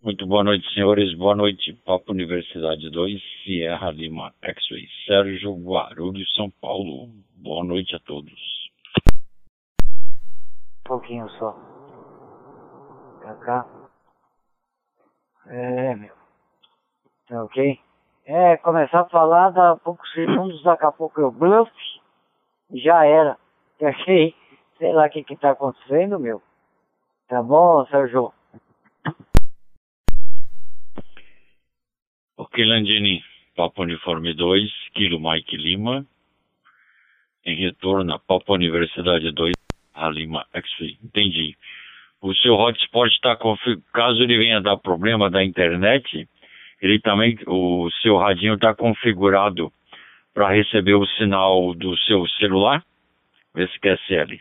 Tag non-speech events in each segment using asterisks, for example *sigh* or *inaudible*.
Muito boa noite, senhores. Boa noite, Papo Universidade 2, Sierra Lima, X-Ray, Sérgio Guarulhos, São Paulo. Boa noite a todos. Um pouquinho só. Pra cá. É, meu. Tá ok? É, começar a falar, dá poucos segundos, daqui a pouco eu bluff, já era. Tá ok? Sei lá o que que tá acontecendo, meu. Tá bom, Sérgio? Ok, Landini, Papo Uniforme 2, Kilo Mike Lima. Em retorno Papo Universidade 2, a Lima. Entendi. O seu hotspot está configurado, caso ele venha dar problema da internet, ele também, o seu radinho está configurado para receber o sinal do seu celular? Vê se quer CL.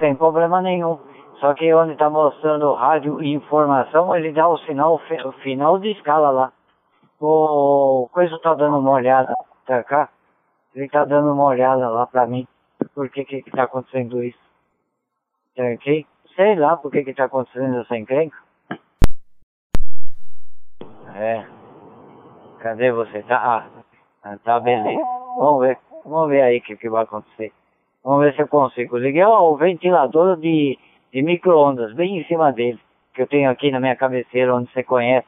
Sem problema nenhum. Só que onde está mostrando rádio e informação, ele dá o sinal o final de escala lá. O coisa tá dando uma olhada, tá cá? Ele tá dando uma olhada lá pra mim. Por que que, tá acontecendo isso? Tá ok? Sei lá por que que tá acontecendo essa encrenca. É. Cadê você? Tá, ah, tá beleza. Vamos ver. Vamos ver aí o que, que vai acontecer. Vamos ver se eu consigo. Liguei o ventilador de, de micro-ondas bem em cima dele. Que eu tenho aqui na minha cabeceira, onde você conhece.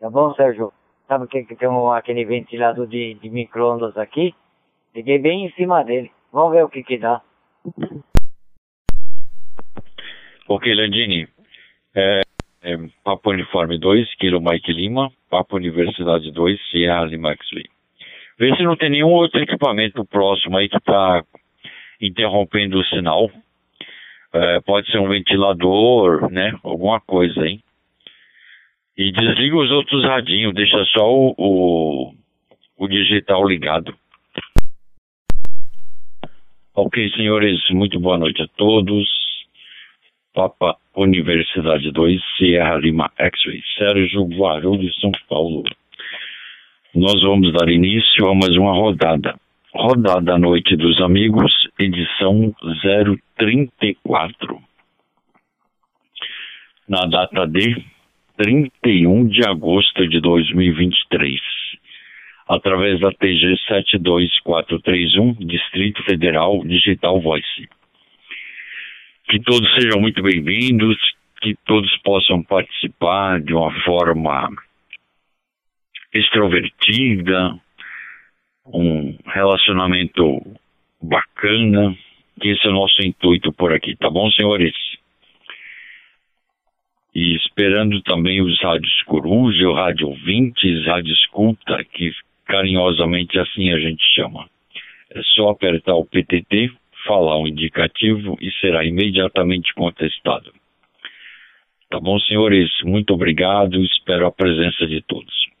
Tá bom, Sérgio? Sabe que, que tem um, aquele ventilador de, de micro-ondas aqui? Liguei bem em cima dele. Vamos ver o que que dá. Ok, Landini. É, é, Papo Uniforme 2, Kilo Mike Lima. Papo Universidade 2, Sierra Lima X-Ray. Vê se não tem nenhum outro equipamento próximo aí que está interrompendo o sinal. É, pode ser um ventilador, né? Alguma coisa aí. E desliga os outros radinhos, deixa só o, o, o digital ligado. Ok, senhores, muito boa noite a todos. Papa Universidade 2, Sierra Lima X-Ray, Sérgio Guarulhos, São Paulo. Nós vamos dar início a mais uma rodada. Rodada Noite dos Amigos, edição 034. Na data de 31 de agosto de 2023. Através da TG 72431, Distrito Federal Digital Voice. Que todos sejam muito bem-vindos, que todos possam participar de uma forma extrovertida, um relacionamento bacana, que esse é o nosso intuito por aqui, tá bom, senhores? E esperando também os rádios coruja, o rádio ouvintes, rádio escuta, que carinhosamente assim a gente chama. É só apertar o PTT, falar um indicativo e será imediatamente contestado. Tá bom, senhores? Muito obrigado, espero a presença de todos.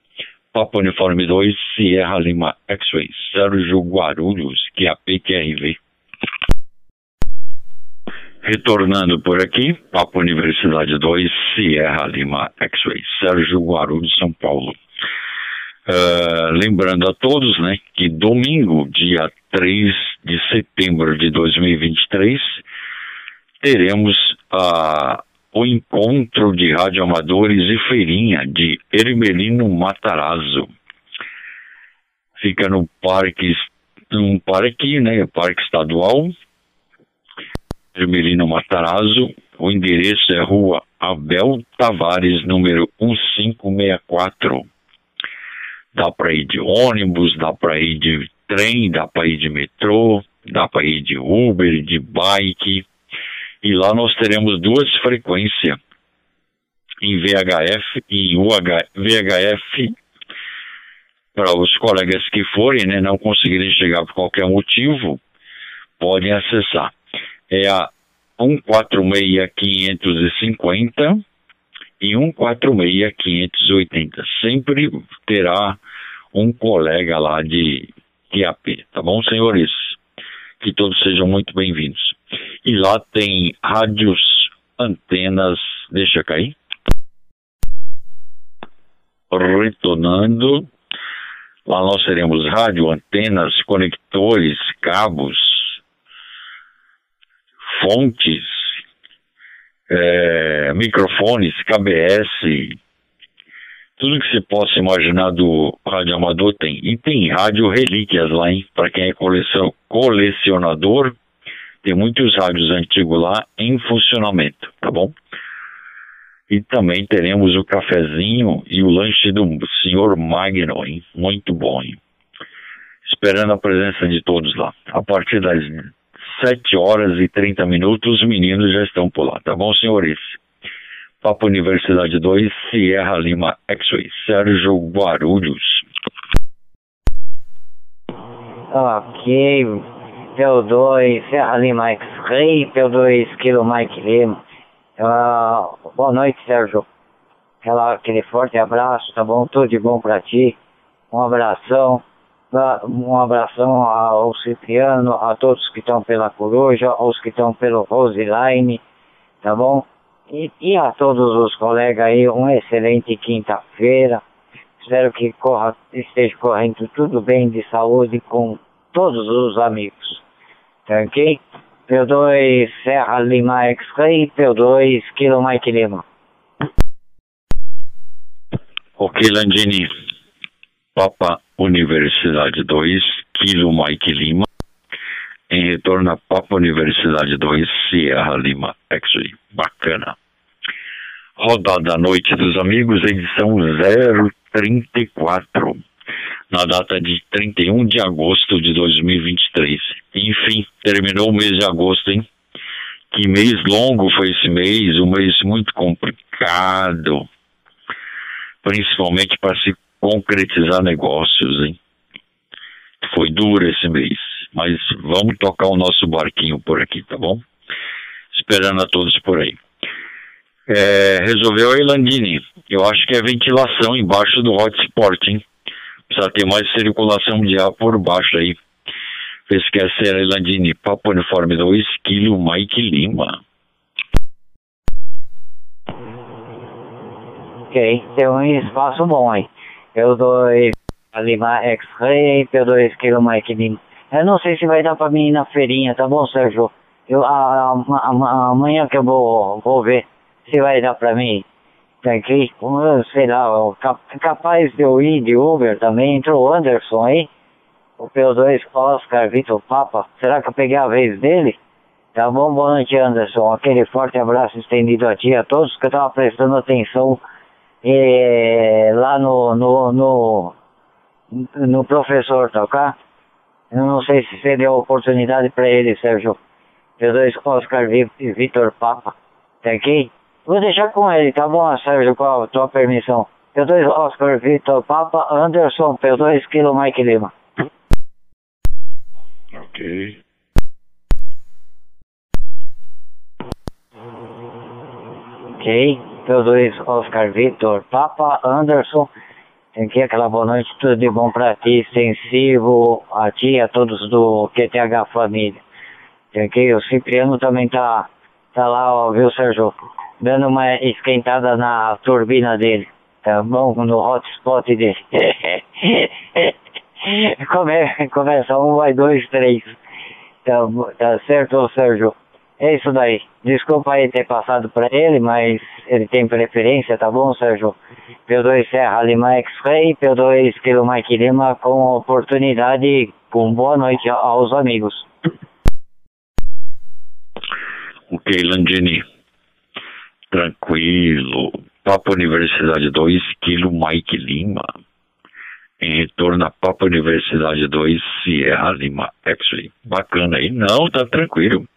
Papa Uniforme 2, Sierra Lima X-Ray, Sérgio Guarulhos, que é a PQRV. Retornando por aqui, Papa Universidade 2, Sierra Lima X-Ray, Sérgio Guarulhos, São Paulo. Uh, lembrando a todos, né, que domingo, dia 3 de setembro de 2023, teremos a o encontro de radioamadores e feirinha de Ermelino Matarazzo. Fica no parque, num parque, né, parque estadual, Ermelino Matarazzo. O endereço é Rua Abel Tavares, número 1564. Dá para ir de ônibus, dá para ir de trem, dá para ir de metrô, dá para ir de Uber, de bike e lá nós teremos duas frequências em VHF e UH, VHF para os colegas que forem, né, não conseguirem chegar por qualquer motivo, podem acessar. É a 146-550 e 146-580. Sempre terá um colega lá de QAP, tá bom, senhores? Que todos sejam muito bem-vindos. E lá tem rádios, antenas, deixa cair. Retornando. Lá nós teremos rádio, antenas, conectores, cabos, fontes, é, microfones, KBS, tudo que você possa imaginar do rádio amador tem. E tem rádio relíquias lá, hein? Para quem é colecionador, tem muitos rádios antigos lá em funcionamento, tá bom? E também teremos o cafezinho e o lanche do senhor Magno, hein? Muito bom, hein? Esperando a presença de todos lá. A partir das 7 horas e 30 minutos, os meninos já estão por lá, tá bom, senhores? Papo Universidade 2, Sierra Lima X-Ray, Sérgio Guarulhos. Ok, P2, Sierra Lima X-Ray, P2, Kilo Mike Lima. Uh, boa noite, Sérgio. Aquela, aquele forte abraço, tá bom? Tudo de bom pra ti. Um abração. Um abração ao Cipriano, a todos que estão pela Coruja, aos que estão pelo Roseline, tá bom? E, e a todos os colegas aí, uma excelente quinta-feira. Espero que corra, esteja correndo tudo bem de saúde com todos os amigos. Ok? P2 Serra Lima X-Ray, P2 Kilo Mike Lima. Ok, Landini. Papa Universidade 2, Kilo Mike Lima. Em retorno a Papa Universidade 2, Sierra Lima X-Ray. Bacana. Rodada Noite dos Amigos, edição 034 na data de 31 de agosto de 2023. Enfim, terminou o mês de agosto, hein? Que mês longo foi esse mês, um mês muito complicado, principalmente para se concretizar negócios, hein? Foi duro esse mês, mas vamos tocar o nosso barquinho por aqui, tá bom? Esperando a todos por aí. É, resolveu a Elandini. Eu acho que é ventilação embaixo do hotspot, hein? Precisa mais circulação de ar por baixo aí. Pesquecer Elandini, Papo Uniforme 2, Kilo Mike Lima. Ok, tem um espaço bom aí. Eu dou Lima X-Ray, P2 Kilo Mike Lima. Eu não sei se vai dar pra mim ir na feirinha, tá bom, Sérgio? Eu, a, a, a, amanhã que eu vou, vou ver se vai dar pra mim aqui, sei lá, capaz de eu ir de Uber também, entrou o Anderson aí, o P2 Oscar Vitor Papa, será que eu peguei a vez dele? Tá bom, boa noite Anderson, aquele forte abraço estendido a ti, a todos que estavam prestando atenção eh, lá no, no, no, no professor, tá ok? Eu não sei se você deu oportunidade para ele, Sérgio. P2 Oscar Vitor Papa, tá aqui? Vou deixar com ele, tá bom, Sérgio, com a tua permissão. P2 Oscar Vitor Papa Anderson, P2 Kilo Mike Lima. Ok. Ok, P2 Oscar Vitor Papa Anderson. Tem aqui aquela boa noite, tudo de bom pra ti, extensivo a ti e a todos do QTH Família. Tem aqui, o Cipriano também tá, tá lá, ó, viu, Sérgio? Dando uma esquentada na turbina dele, tá bom? No hotspot dele. *laughs* Come, começa um, vai dois, três. Tá, tá certo, Sérgio? É isso daí. Desculpa aí ter passado para ele, mas ele tem preferência, tá bom, Sérgio? P2 Serra Lima X-Ray, P2 Kilo Mike Lima com oportunidade, com boa noite aos amigos. Ok, Landini. Tranquilo. Papa Universidade 2, Kilo Mike Lima. Em retorno a Papa Universidade 2, Sierra Lima X-Ray. Bacana aí. Não, tá tranquilo.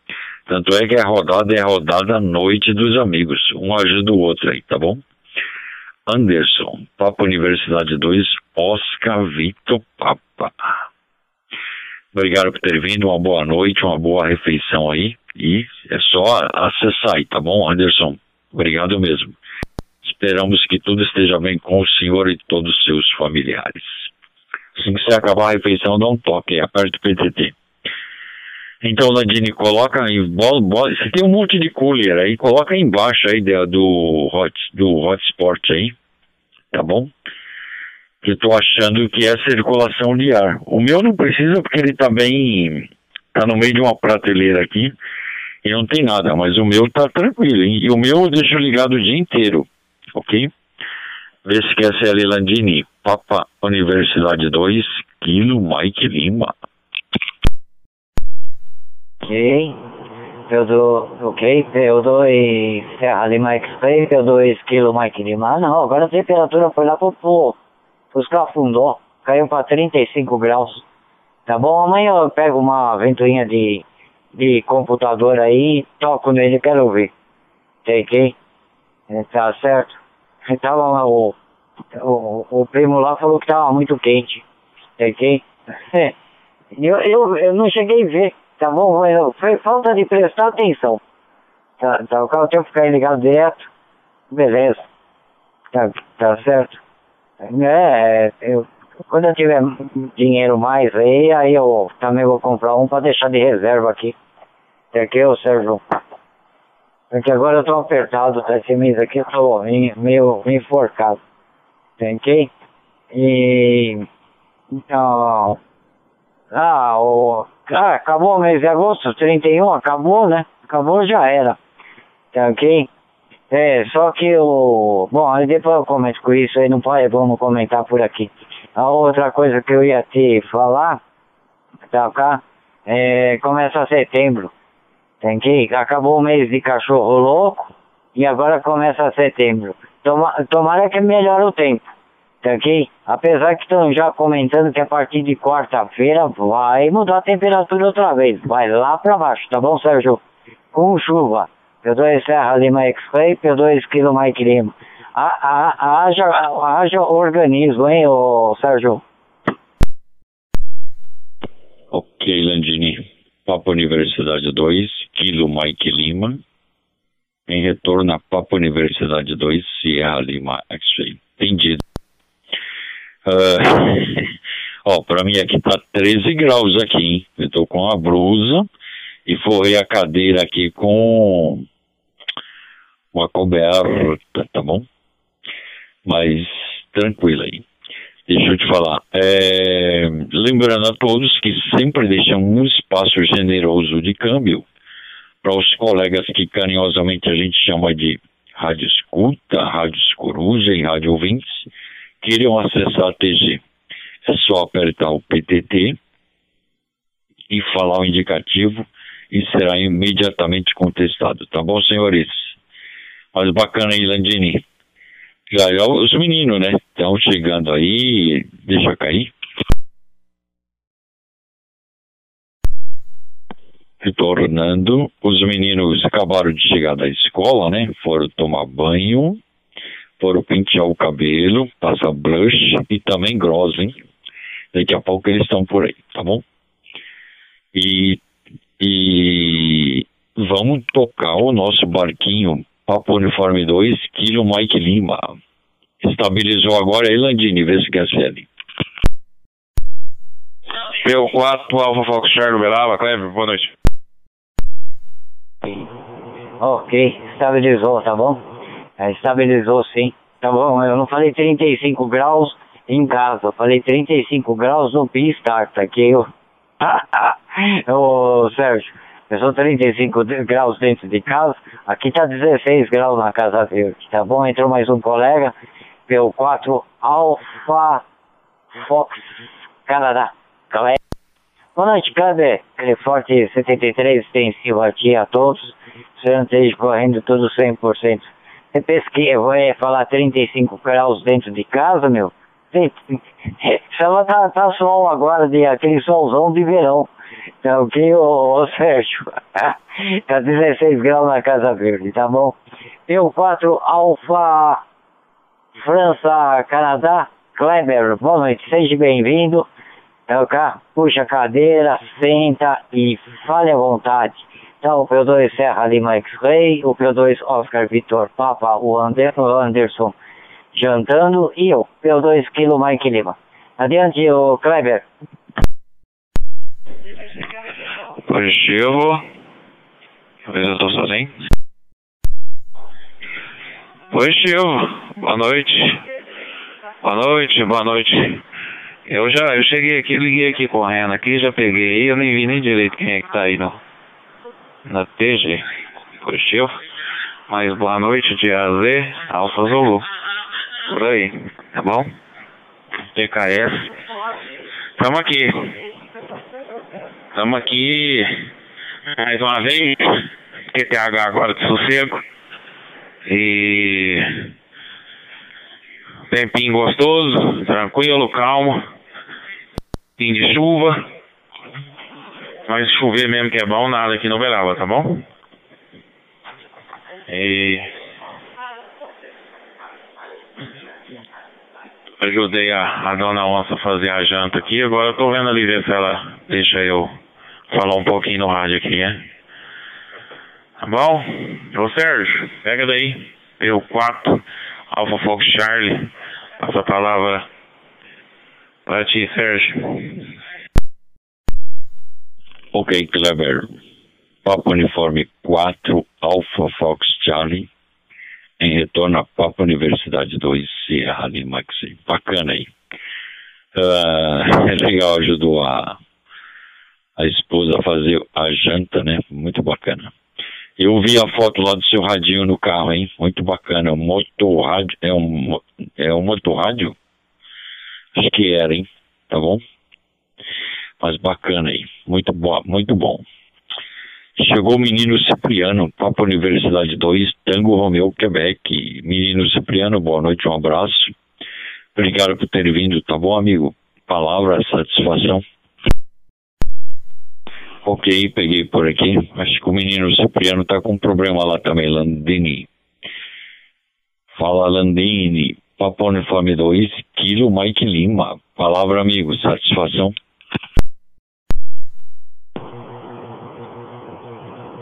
Tanto é que a rodada é a rodada noite dos amigos. Um ajuda o outro aí, tá bom? Anderson, Papa Universidade 2, Oscar Vitor Papa. Obrigado por ter vindo, uma boa noite, uma boa refeição aí. E é só acessar aí, tá bom, Anderson? Obrigado mesmo. Esperamos que tudo esteja bem com o senhor e todos os seus familiares. Assim que você acabar a refeição, um toque, aperte o PTT. Então, Landini, coloca aí, bola, você tem um monte de cooler aí, coloca aí embaixo aí do, hot, do hotspot aí, tá bom? Que eu tô achando que é circulação de ar. O meu não precisa porque ele tá bem, tá no meio de uma prateleira aqui, e não tem nada, mas o meu tá tranquilo, hein? E o meu eu deixo ligado o dia inteiro, ok? Vê se quer ser ali Landini, Papa Universidade 2, Kilo Mike Lima. Ok, P2, ok, P2 Serra Lima X-Ray, P2 Kilo Mike Lima. Ah, não, agora a temperatura foi lá pro, pro, pros cafundó, caiu pra 35 graus. Tá bom? Amanhã eu pego uma ventoinha de de computador aí, toco nele e quero ver. Ok? É, tá certo? *laughs* Tava, o, o, o primo lá falou que tava muito quente. Ok? *laughs* Eu, eu, eu não cheguei a ver, tá bom? Foi falta de prestar atenção. Tá, tá, o carro tem que ficar ligado direto. Beleza. Tá, tá certo? É, eu, quando eu tiver dinheiro mais aí, aí eu também vou comprar um para deixar de reserva aqui. Aqui, ô Sérgio. Porque agora eu tô apertado, tá? Esse mês aqui eu tô meio, meio enforcado. Ok? E. Então. Ah, o. Ah, acabou o mês de agosto, 31, acabou, né? Acabou, já era. Tá ok? É, só que o. Bom, aí depois eu comento com isso aí, não pode, vamos comentar por aqui. A outra coisa que eu ia te falar, tá, cá, é, começa setembro. Que acabou o mês de cachorro louco e agora começa setembro. Toma, tomara que melhore o tempo. Tá? Apesar que estão já comentando que a partir de quarta-feira vai mudar a temperatura outra vez. Vai lá pra baixo, tá bom, Sérgio? Com chuva. P2 Serra Lima X-Ray, P2 Kilo Mike Lima. Haja, haja organismo, hein, ô Sérgio? Ok, Landini. Papa Universidade 2, Kilo Mike Lima, em retorno a Papa Universidade 2, Sierra Lima X-Ray. Entendido. Uh, *laughs* ó, pra mim aqui tá 13 graus aqui, hein? Eu tô com a blusa e forrei a cadeira aqui com uma coberta, tá bom? Mas tranquilo aí. Deixa eu te falar. É, lembrando a todos que sempre deixam um espaço generoso de câmbio para os colegas que carinhosamente a gente chama de rádio escuta, rádio coruja e rádio ouvintes, queriam acessar a TG. É só apertar o PTT e falar o indicativo e será imediatamente contestado, tá bom, senhores? Mas bacana aí, Landini. Já os meninos, né? Estão chegando aí, deixa cair. Retornando, os meninos acabaram de chegar da escola, né? Foram tomar banho, foram pentear o cabelo, passar blush e também grosso, hein? Daqui a pouco eles estão por aí, tá bom? E, e vamos tocar o nosso barquinho Papo Uniforme 2, Kilo Mike Lima. Estabilizou agora aí, Landini, vê se quer ser ali. Meu 4, Alfa Fox Charlie Belava, Cleber, boa noite. Ok, estabilizou, tá bom? É, estabilizou sim, tá bom? Eu não falei 35 graus em casa, eu falei 35 graus no P-Start aqui. Eu... *laughs* Ô, Sérgio, eu sou 35 graus dentro de casa, aqui tá 16 graus na Casa Verde, tá bom? Entrou mais um colega, pelo 4 Alpha Fox Canadá. Boa noite, Kleber. Forte 73 extensivo aqui a todos. Esteja correndo tudo 100%. Você pensa que eu vou falar 35 graus dentro de casa, meu? Ela *laughs* tá, tá sol agora, de aquele solzão de verão. Que ô, ô Sérgio, *laughs* tá 16 graus na Casa Verde, tá bom? Eu 4 Alfa França, Canadá, Kleber, boa noite, seja bem-vindo. Então, cá, puxa a cadeira, senta e fale à vontade. Então, o P2 Serra Lima X-Ray, o P2 Oscar Vitor Papa, o, o Anderson jantando e o P2 Kilo Mike Lima. Adiante, o Kleber. Positivo. Estou sozinho. Positivo. Boa noite. Boa noite, boa noite. Eu já, eu cheguei aqui, liguei aqui correndo aqui, já peguei, eu nem vi nem direito quem é que tá aí não. na TG, positivo. Mas boa noite de AZ, Alfa Zulu. Por aí, tá bom? TKS. Tamo aqui. Tamo aqui mais uma vez. QTH agora de sossego. E tempinho gostoso, tranquilo, calmo. Fim de chuva. Mas chover mesmo que é bom, nada aqui no Belava, tá bom? E ajudei a, a dona onça a fazer a janta aqui. Agora eu tô vendo ali ver se ela deixa eu falar um pouquinho no rádio aqui, né? Tá bom? Ô Sérgio, pega daí. Eu 4, Alpha Fox Charlie. Passa a palavra para ti, Sérgio. Ok, Kleber. Papa Uniforme 4, Alpha Fox Charlie. Em retorno a Papa Universidade 2, Sierra Lima Maxi. Bacana aí. Uh, é *laughs* legal, ajudou a, a esposa fazer a janta, né? Muito bacana. Eu vi a foto lá do seu radinho no carro, hein? Muito bacana. O motorrádio. É um, é um motorrádio? Acho que era, hein? Tá bom? Mas bacana aí. Muito, bo muito bom. Chegou o menino Cipriano, Papa Universidade 2, Tango Romeu, Quebec. Menino Cipriano, boa noite, um abraço. Obrigado por ter vindo, tá bom, amigo? Palavra, satisfação. Ok, peguei por aqui. Acho que o menino Cipriano tá com um problema lá também, Landini. Fala Landini, Papa Uniforme 2, Kilo Mike Lima. Palavra amigo, satisfação.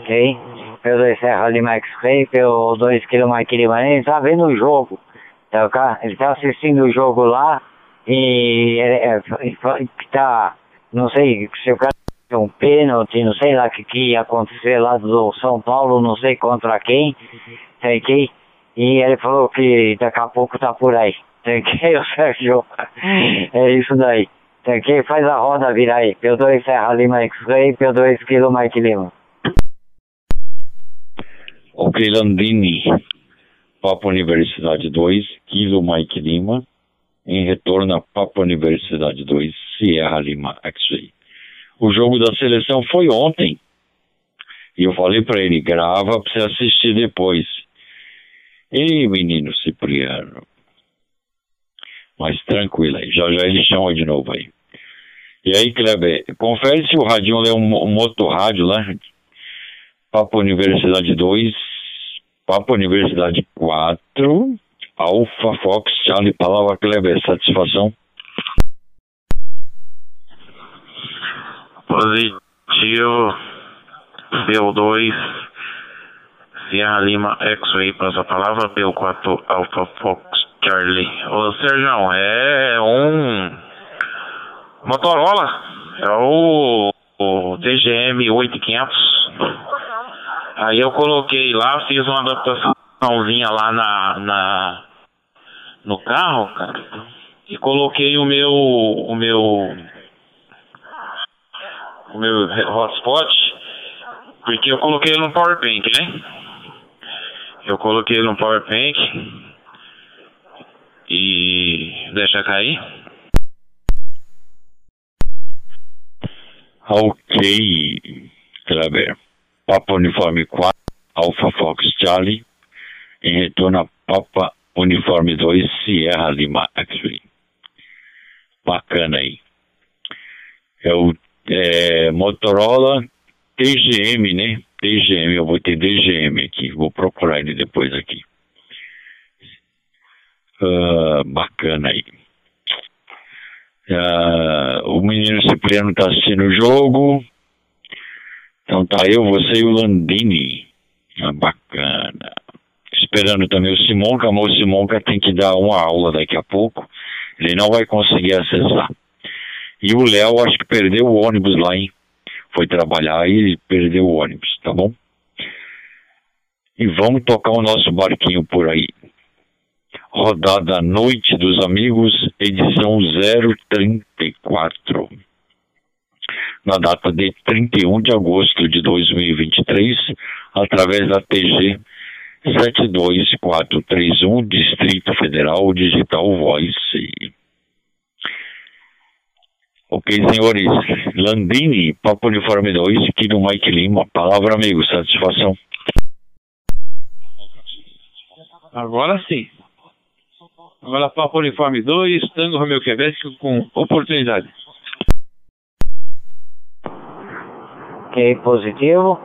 Ok, pelo 2 Serra Lima X-Ray, pelo 2 Kilo Mike Lima. Ele tá vendo o jogo, tá, ele tá assistindo o jogo lá e é, é, tá, não sei se o cara um pênalti, não sei lá o que, que ia acontecer lá do São Paulo, não sei contra quem, tem e ele falou que daqui a pouco tá por aí. Tem que, *laughs* o Sérgio, é isso daí. Tem que, faz a roda virar aí. P2 Serra Lima X-Ray, P2 Kilo Mike Lima. Ok, Landini, Papa Universidade 2, Kilo Mike Lima, em retorno a Papa Universidade 2, Sierra Lima X-Ray o jogo da seleção foi ontem. E eu falei para ele, grava para você assistir depois. Ei, menino Cipriano. Mas tranquilo aí, já já ele chama de novo aí. E aí, Kleber, confere se o radinho é um, um motorrádio lá. Papo Universidade 2, Papo Universidade 4, Alpha Fox, Charlie, palavra Kleber, satisfação. Positivo. B2. Sierra Lima X-Ray. Passa a palavra. B4 Alpha Fox Charlie. Ô Sérgio, é um Motorola. É o, o DGM 8500. Aí eu coloquei lá, fiz uma adaptaçãozinha lá na, na no carro, cara. E coloquei o meu o meu o meu hotspot, porque eu coloquei ele no Power Bank, né? Eu coloquei ele no Power Bank e deixa cair. Ok, Kleber. Papa Uniforme 4, Alpha Fox Charlie, em retorno a Papa Uniforme 2, Sierra Lima X-Ray. Bacana aí. É o é, Motorola TGM, né? TGM, eu vou ter DGM aqui, vou procurar ele depois aqui. Uh, bacana aí. Uh, o menino Cipriano está assistindo o jogo. Então tá eu, você e o Landini. Ah, bacana. Esperando também o Simonca, mas o Simonca tem que dar uma aula daqui a pouco. Ele não vai conseguir acessar. E o Léo, acho que perdeu o ônibus lá, hein? Foi trabalhar e perdeu o ônibus, tá bom? E vamos tocar o nosso barquinho por aí. Rodada Noite dos Amigos, edição 034. na data de 31 de agosto de 2023, através da TG 72431, Distrito Federal Digital Voice. Ok, senhores. Landini, Papo Uniforme 2, aqui no Mike Lima. Palavra, amigo, satisfação. Agora sim. Agora Papo Uniforme 2, Tango Romeu Quebec com oportunidade. Ok, positivo.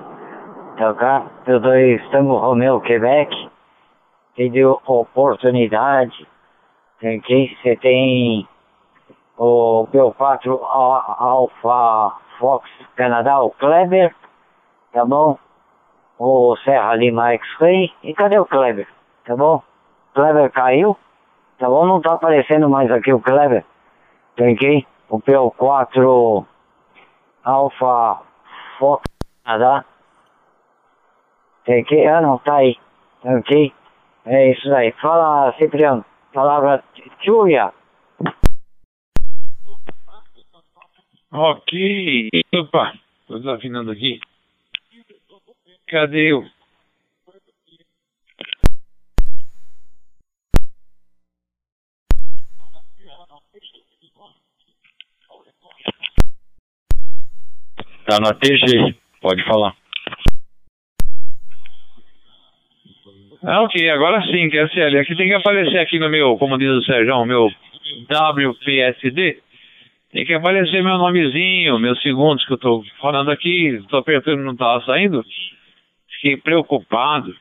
Tocar eu dois Tango Romeu Quebec. Pediu oportunidade. Tem que você tem o P4 Alpha Fox Canadá, o Kleber, tá bom? O Serra Lima X-Ray. E cadê o Kleber? Tá bom? Kleber caiu. Tá bom? Não tá aparecendo mais aqui o Kleber. Tem que o P4 Alpha Fox Canadá. Tem que. Ah, não, tá aí. Tem que. É isso aí. Fala, Cipriano. Palavra Tchuia. Ok. Opa, tô desafinando aqui. Cadê o. Tá na TG, pode falar. Ah, ok, agora sim, QSL. Aqui tem que aparecer aqui no meu, como diz o Sérgio, meu WPSD. Tem que aparecer meu nomezinho, meus segundos que eu tô falando aqui, tô apertando não tava saindo. Fiquei preocupado.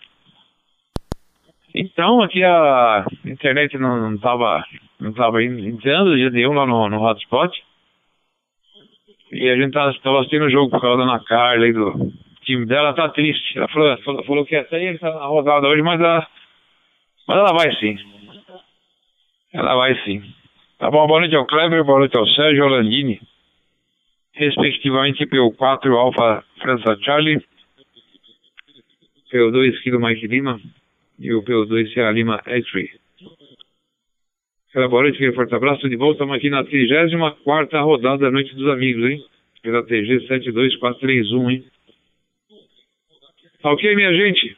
Então aqui a internet não, não tava não tava entrando dia nenhum lá no, no hotspot. E a gente tava, tava assistindo o jogo por causa da Ana Carla e do time dela, tá triste. Ela falou, falou, falou que essa aí tá na rodada hoje, mas ela, mas ela vai sim. Ela vai sim. Tá bom, boa noite ao Kleber, boa noite ao Sérgio Landini, respectivamente PO4 Alfa França Charlie, PO2 Kilo Mike Lima e o PO2 Sierra Lima X-Ray. Boa noite, aquele forte abraço, de volta, estamos aqui na 34 rodada da Noite dos Amigos, hein? Pela TG 72431, hein? Tá ok, minha gente?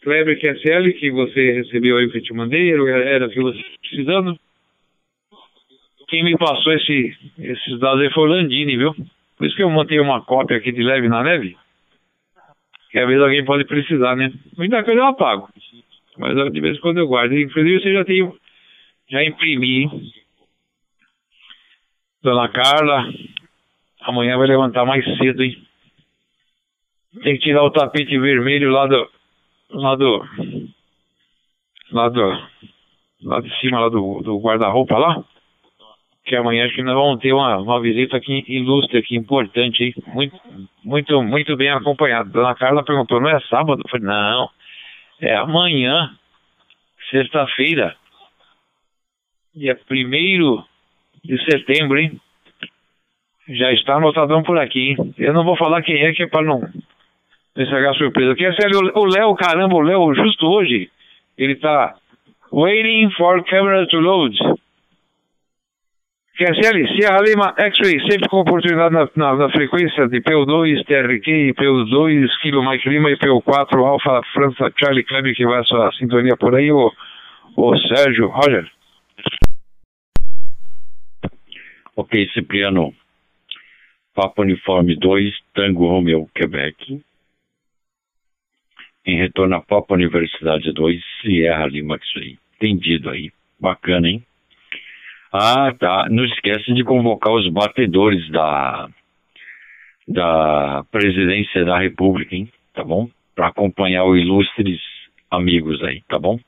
Kleber QSL, que você recebeu aí que eu te mandei, era o que você precisando quem me passou esse, esses dados aí foi o Landini, viu? Por isso que eu montei uma cópia aqui de leve na neve. Que às vezes alguém pode precisar, né? Muita coisa eu apago. Mas de vez em quando eu guardo. Inclusive você já tem. Já imprimi. Dona Carla. Amanhã vai levantar mais cedo, hein? Tem que tirar o tapete vermelho lá do. Lá do. Lá do. Lá de cima lá do, do guarda-roupa lá que amanhã acho que nós vamos ter uma, uma visita aqui ilustre, aqui, importante, hein? Muito, muito, muito bem acompanhado. Dona Carla perguntou, não é sábado? Eu falei, não, é amanhã, sexta-feira, dia 1 de setembro, hein? Já está anotadão por aqui, hein? Eu não vou falar quem é, que é para não estragar a surpresa. É sério, o Léo, caramba, o Léo, justo hoje, ele tá waiting for camera to load. QSL, Sierra Lima X-Ray, sempre com oportunidade na, na, na, frequência de PO2, TRQ, PO2, Kilo Mike Lima e PO4, Alfa França Charlie Kleber, que vai a sua sintonia por aí, o, o Sérgio Roger. Ok, Cipriano. Papa Uniforme 2, Tango Romeo, Quebec. Em retorno a Papa Universidade 2, Sierra Lima X-Ray. Entendido aí. Bacana, hein? Ah, tá. Não esquece de convocar os batedores da, da presidência da República, hein? Tá bom? Para acompanhar os ilustres amigos aí, tá bom?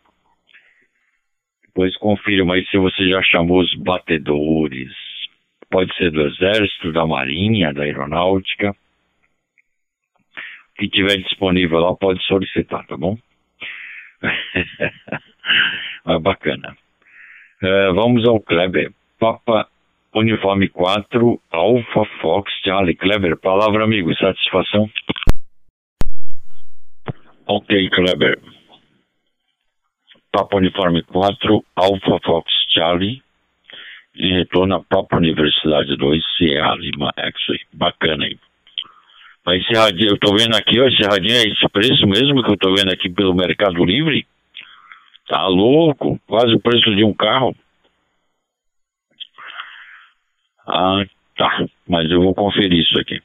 Depois confirma aí se você já chamou os batedores. Pode ser do Exército, da Marinha, da Aeronáutica. O que tiver disponível lá pode solicitar, tá bom? *laughs* Mas bacana. Uh, vamos ao Kleber. Papa Uniforme 4, Alpha Fox Charlie. Kleber, palavra amigo, satisfação? Ok, Kleber. Papa Uniforme 4, Alpha Fox Charlie. em retorno à própria Universidade 2, Sierra Lima. Bacana aí. Mas esse radinho, eu tô vendo aqui, ó, esse radinho é esse preço mesmo que eu tô vendo aqui pelo Mercado Livre. Tá louco, quase o preço de um carro. Ah, tá, mas eu vou conferir isso aqui.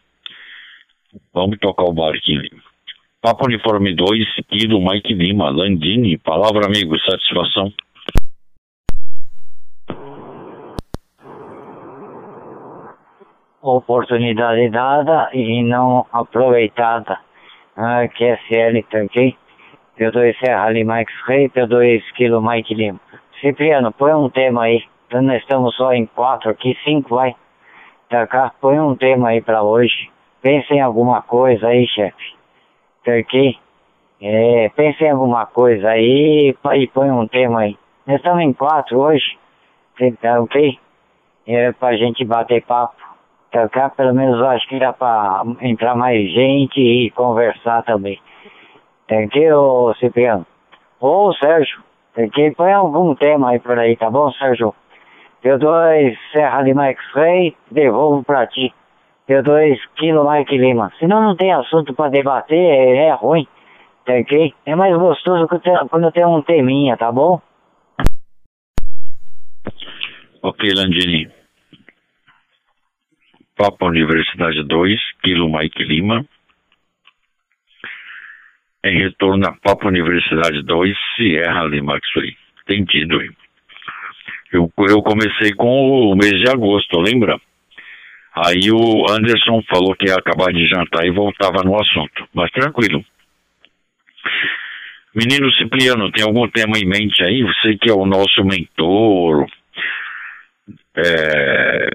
Vamos tocar o barquinho. Papo Uniforme 2, Kilo Mike Lima, Landini, palavra amigo, satisfação. Oportunidade dada e não aproveitada. Ah, QSL, tá ok? P2 Serra Lima X-Ray, P2 Kilo Mike Lima. Cipriano, põe um tema aí. Nós estamos só em quatro aqui, cinco, vai. Tá cá, põe um tema aí pra hoje. Pensa em alguma coisa aí, chefe. Tá ok? É, pensa em alguma coisa aí e põe um tema aí. Nós estamos em quatro hoje. Tá ok? É pra gente bater papo. Tá cá, pelo menos eu acho que dá pra entrar mais gente e conversar também. Ok, ô Cipriano? Ô Sérgio, tá ok? Põe algum tema aí por aí, tá bom, Sérgio? P2 Serra Lima X-Ray, devolvo pra ti. P2 Kilo Mike Lima. Senão não tem assunto pra debater, é, é ruim. Tá ok? É mais gostoso quando tem um teminha, tá bom? Ok, Landini. Papa Universidade 2, Kilo Mike Lima. Em retorno a Papa Universidade 2, Sierra Lima X-Ray. Entendido, hein? Eu, eu comecei com o mês de agosto, lembra? Aí o Anderson falou que ia acabar de jantar e voltava no assunto. Mas tranquilo. Menino Cipriano, tem algum tema em mente aí? Você que é o nosso mentor. É,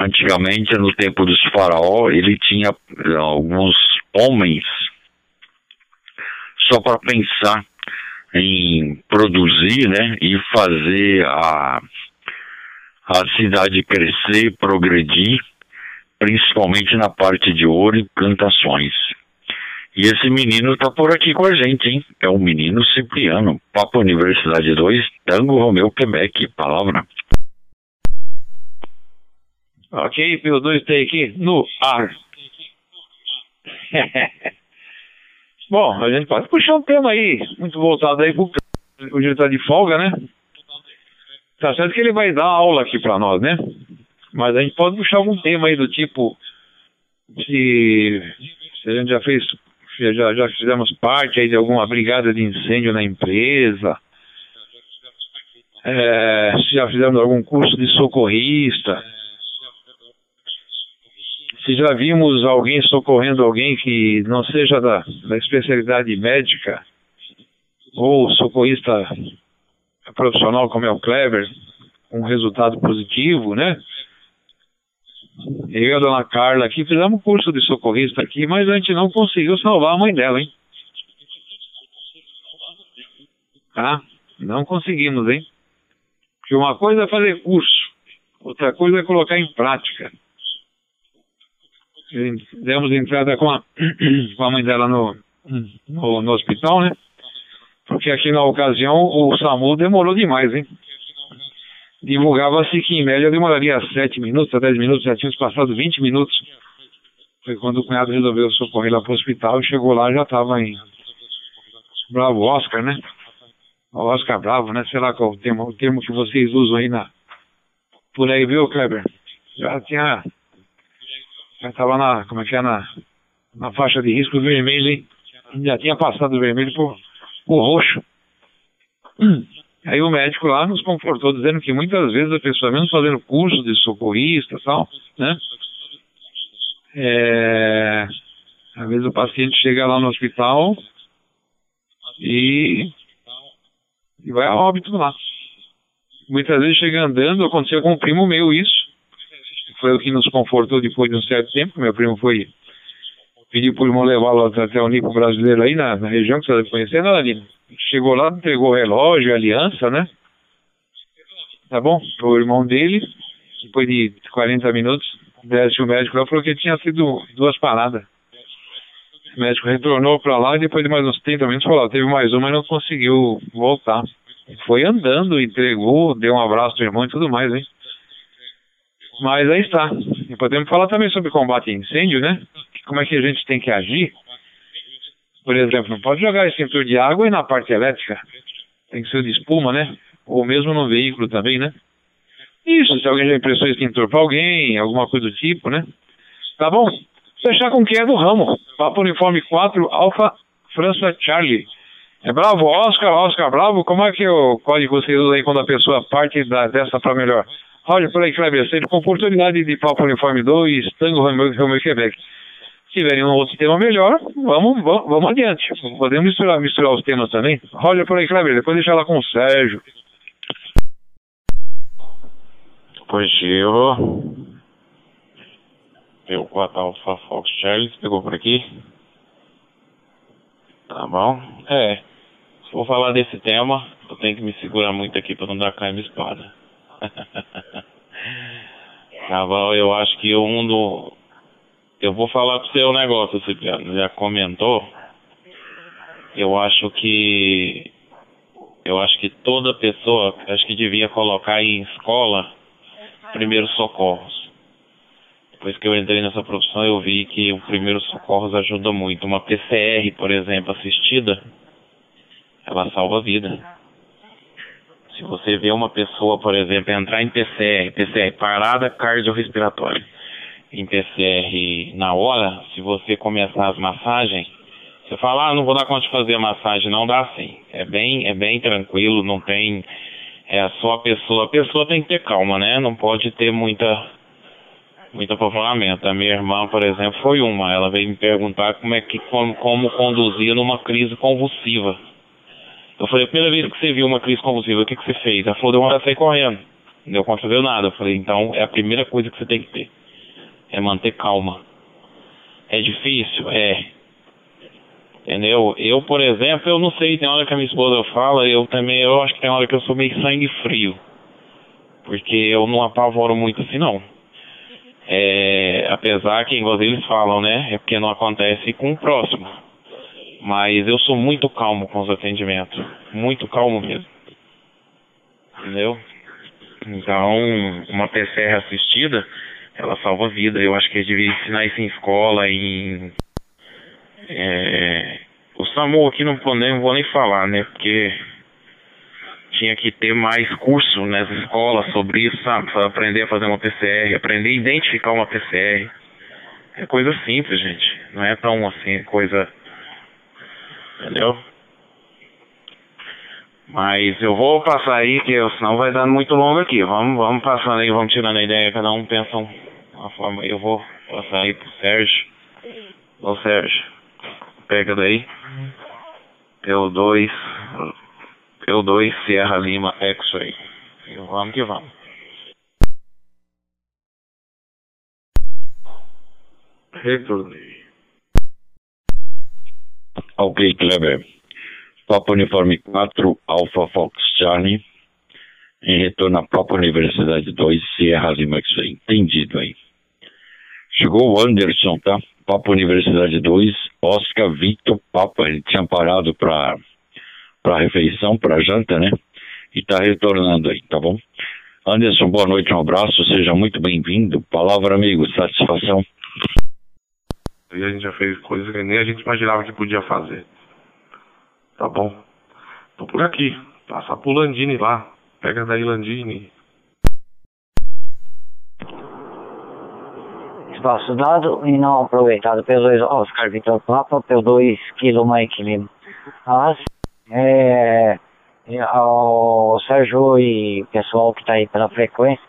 antigamente, no tempo dos faraó, ele tinha alguns homens só para pensar em produzir, né, e fazer a, a cidade crescer, progredir, principalmente na parte de ouro e plantações. E esse menino tá por aqui com a gente, hein? É o menino Cipriano, Papa Universidade 2, Tango Romeu, Quebec, palavra. Ok, P2 tem aqui no ar. *laughs* *laughs* Bom, a gente pode puxar um tema aí, muito voltado aí pro o dia tá de folga, né? Tá certo que ele vai dar aula aqui pra nós, né? Mas a gente pode puxar algum tema aí do tipo se, se a gente já fez, já, já fizemos parte aí de alguma brigada de incêndio na empresa, é, se já fizemos algum curso de socorrista, se já vimos alguém socorrendo alguém que não seja da, da especialidade médica ou socorrista profissional como é o Clever, um resultado positivo, né? Eu e a dona Carla aqui fizemos curso de socorrista aqui, mas a gente não conseguiu salvar a mãe dela, hein? Tá? Não conseguimos, hein? Porque uma coisa é fazer curso, outra coisa é colocar em prática demos entrada com a, *clears throat* com a mãe dela no, no, no, hospital, né? Porque aqui na ocasião o SAMU demorou demais, hein? Divulgava-se que em média demoraria 7 minutos a 10 minutos, já tínhamos passado 20 minutos. Foi quando o cunhado resolveu socorrer lá pro hospital e chegou lá já tava em Bravo Oscar, né? O Oscar Bravo, né? Sei lá qual o termo, o termo que vocês usam aí na. Por aí, viu, Kleber? Já tinha já estava na, como é que é, na, na faixa de risco vermelho, hein? Já tinha passado do vermelho pro, pro roxo. *clears throat* Aí o médico lá nos confortou dizendo que muitas vezes a pessoa, mesmo fazendo curso de socorrista e tal, né? É, às vezes o paciente chega lá no hospital e, e vai a óbito lá. Muitas vezes chega andando, aconteceu com um primo meu isso foi o que nos confortou depois de um certo tempo. Meu primo foi pediu para o irmão levá-lo até o Nico brasileiro aí na, na, região que você deve conhecer, Aline? Chegou lá, entregou o relógio, a aliança, né? Tá bom? O irmão dele, depois de 40 minutos, desce o médico lá falou que tinha sido duas paradas. O médico retornou para lá e depois de mais uns 30 minutos falou, teve mais uma e não conseguiu voltar. Foi andando, entregou, deu um abraço do irmão e tudo mais, hein? Mas aí está. E podemos falar também sobre combate a incêndio, né? Como é que a gente tem que agir. Por exemplo, não pode jogar extintor de água e na parte elétrica. Tem que ser de espuma, né? Ou mesmo no veículo também, né? Isso, se alguém já emprestou extintor para alguém, alguma coisa do tipo, né? Tá bom? Fechar com quem é do ramo. Papo Uniforme 4, Alfa, França, Charlie. É bravo, Oscar, Oscar, bravo. Como é que é o código você usa aí quando a pessoa parte da, dessa para melhor? Por aí, Kleber, sempre com oportunidade de Papo Uniforme 2, Tango, Romeo, Romeo Quebec. Se tiverem um outro tema melhor, vamos, vamos, vamos adiante. Podemos misturar, misturar os temas também. Por aí, Kleber, depois deixar lá com o Sérgio. Positivo. Pegou 4 Alpha Fox Charles, pegou por aqui. Tá bom? É. Se for falar desse tema, eu tenho que me segurar muito aqui pra não dar crime espada. *laughs* bom, eu acho que um do. Eu vou falar pro seu negócio, Cipriano. Já comentou. Eu acho que. Eu acho que toda pessoa, acho que devia colocar em escola primeiros socorros. Depois que eu entrei nessa profissão, eu vi que o primeiros socorros ajuda muito. Uma PCR, por exemplo, assistida, ela salva a vida. Se você vê uma pessoa, por exemplo, entrar em PCR, PCR parada cardiorrespiratória, em PCR na hora, se você começar as massagens, você fala, ah, não vou dar conta de fazer a massagem, não dá sim. É bem, é bem tranquilo, não tem é só a pessoa. A pessoa tem que ter calma, né? Não pode ter muita muito apavoramento. A minha irmã, por exemplo, foi uma. Ela veio me perguntar como é que como, como conduzir numa crise convulsiva. Eu falei, a primeira vez que você viu uma crise convulsiva, o que, que você fez? Ela falou, uma sair correndo. Não deu conta de nada. Eu falei, então é a primeira coisa que você tem que ter. É manter calma. É difícil? É. Entendeu? Eu, por exemplo, eu não sei, tem hora que a minha esposa fala, eu também, eu acho que tem hora que eu sou meio sangue frio. Porque eu não apavoro muito assim, não. É, apesar que, igual eles falam, né? É porque não acontece com o próximo. Mas eu sou muito calmo com os atendimentos. Muito calmo mesmo. Entendeu? Então, uma PCR assistida, ela salva vida. Eu acho que eles deviam ensinar isso em escola, em é, o SAMU aqui não, não vou nem falar, né? Porque tinha que ter mais curso nas escolas sobre isso, sabe? Pra aprender a fazer uma PCR, aprender a identificar uma PCR. É coisa simples, gente. Não é tão assim, coisa. Entendeu? Mas eu vou passar aí, que senão vai dar muito longo aqui. Vamos, vamos passando aí, vamos tirando a ideia, cada um pensa uma forma. Eu vou passar aí pro Sérgio. Ô Sérgio. Pega daí. P2. P2 Sierra Lima X-Ray. Vamos que vamos. Retornei. Ok, Kleber. Papa Uniforme 4, Alpha Fox Charlie. Em retorno à Papa Universidade 2, Sierra Lima X-Ray. Entendido aí. Chegou o Anderson, tá? Papa Universidade 2, Oscar Victor Papa. Ele tinha parado para para refeição, para janta, né? E está retornando aí, tá bom? Anderson, boa noite, um abraço, seja muito bem-vindo. Palavra, amigo, satisfação. E a gente já fez coisas que nem a gente imaginava que podia fazer. Tá bom? Tô por aqui. Passa pro Landini lá. Pega daí, Landini. espaço dado e não aproveitado pelos dois Oscar Vitor Papa, pelo 2 Kilo Mike Lima. Mas, é, ao Sérgio e pessoal que está aí pela frequência,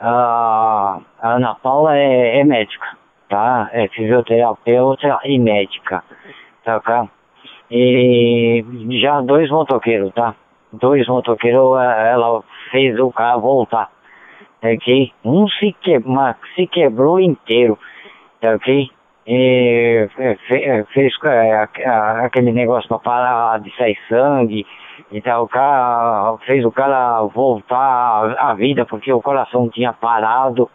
a Ana Paula é, é, médica, tá? É fisioterapeuta e médica, tá, cara? E já dois motoqueiros, tá? Dois motoqueiros, ela fez o cara voltar ok? Um se, que, se quebrou inteiro, ok? E fez é, aquele negócio para parar de sair sangue e tal, o cara fez o cara voltar à vida porque o coração tinha parado,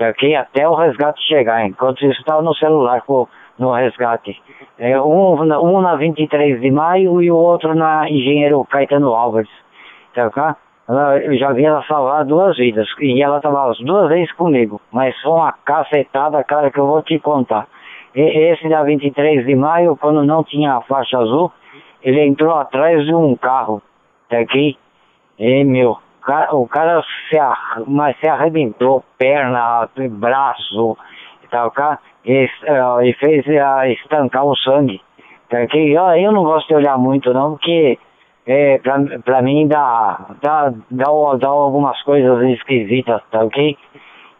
ok? Até o resgate chegar, enquanto isso estava no celular no resgate. É, um, um na 23 de maio e o outro na Engenheiro Caetano Álvares, tá, ok? ela, eu já vi ela salvar duas vidas. E ela estava as duas vezes comigo. Mas foi uma cacetada, cara, que eu vou te contar. E, esse da 23 de maio, quando não tinha a faixa azul, ele entrou atrás de um carro. Aqui. E, meu, o cara se, mas se arrebentou, perna, braço, tal, cara, e, e fez estancar o sangue. Tá aqui. Eu, eu não gosto de olhar muito, não, porque é, pra, pra mim dá, dá, dá, dá algumas coisas esquisitas, tá ok?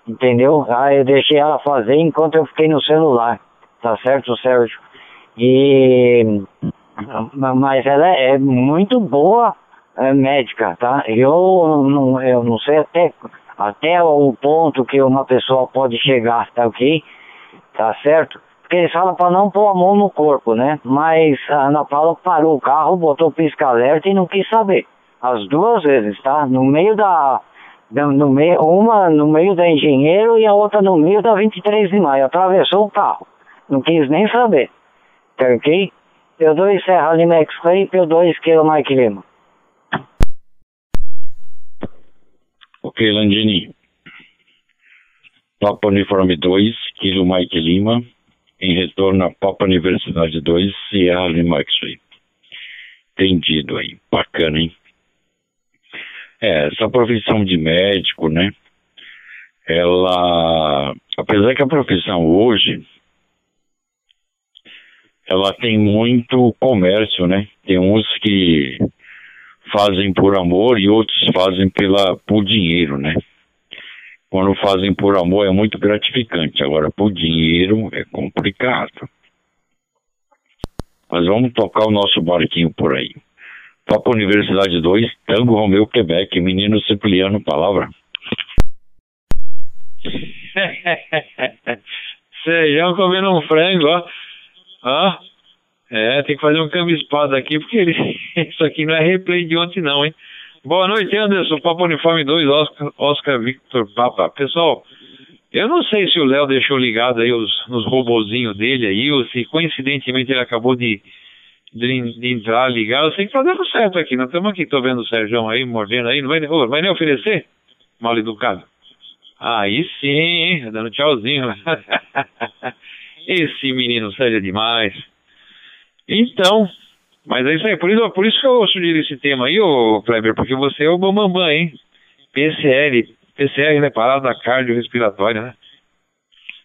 Entendeu? Aí eu deixei ela fazer enquanto eu fiquei no celular, tá certo, Sérgio? E. Mas ela é muito boa é, médica, tá? Eu não, eu não sei até, até o ponto que uma pessoa pode chegar, tá ok? Tá certo? Porque eles falam para não pôr a mão no corpo, né? Mas a Ana Paula parou o carro, botou pisca-alerta e não quis saber. As duas vezes, tá? No meio da, no meio, uma no meio da Engenheiro e a outra no meio da 23 de maio. Atravessou o carro. Não quis nem saber. Tá ok? P2 Serra Lima X-Ray, P2 Kilo Mike Lima. Ok, Landini. Papa Uniforme 2, Kilo Mike Lima em retorno à Papa Universidade 2, Sierra Lima X-Ray. Entendido aí, bacana, hein? É, essa profissão de médico, né? Ela, apesar que a profissão hoje, ela tem muito comércio, né? Tem uns que fazem por amor e outros fazem pela, por dinheiro, né? quando fazem por amor é muito gratificante. Agora, por dinheiro é complicado. Mas vamos tocar o nosso barquinho por aí. Papa Universidade 2, Tango Romeu, Quebec, Menino Cipriano, palavra. *laughs* Sejam comendo um frango, ó. Ó. É, tem que fazer um câmbio espada aqui, porque ele... *laughs* isso aqui não é replay de ontem não, hein? Boa noite, Anderson. Papa Uniforme 2, Oscar, Oscar Victor Papa. Pessoal, eu não sei se o Léo deixou ligado aí os, nos robozinhos dele aí, ou se coincidentemente ele acabou de, de, de entrar ligado. Eu sei que tá dando certo aqui. Nós estamos aqui, tô vendo o Sérgio aí, mordendo aí. Não vai, oh, vai nem oferecer? Mal educado. Aí sim, hein? Dando tchauzinho. *laughs* Esse menino Sérgio é demais. Então, mas é isso aí, por isso, por isso que eu sugeri esse tema aí, ô Kleber, porque você é o bambambam, hein? PCL, PCR, né? Parada cardiorrespiratória, né?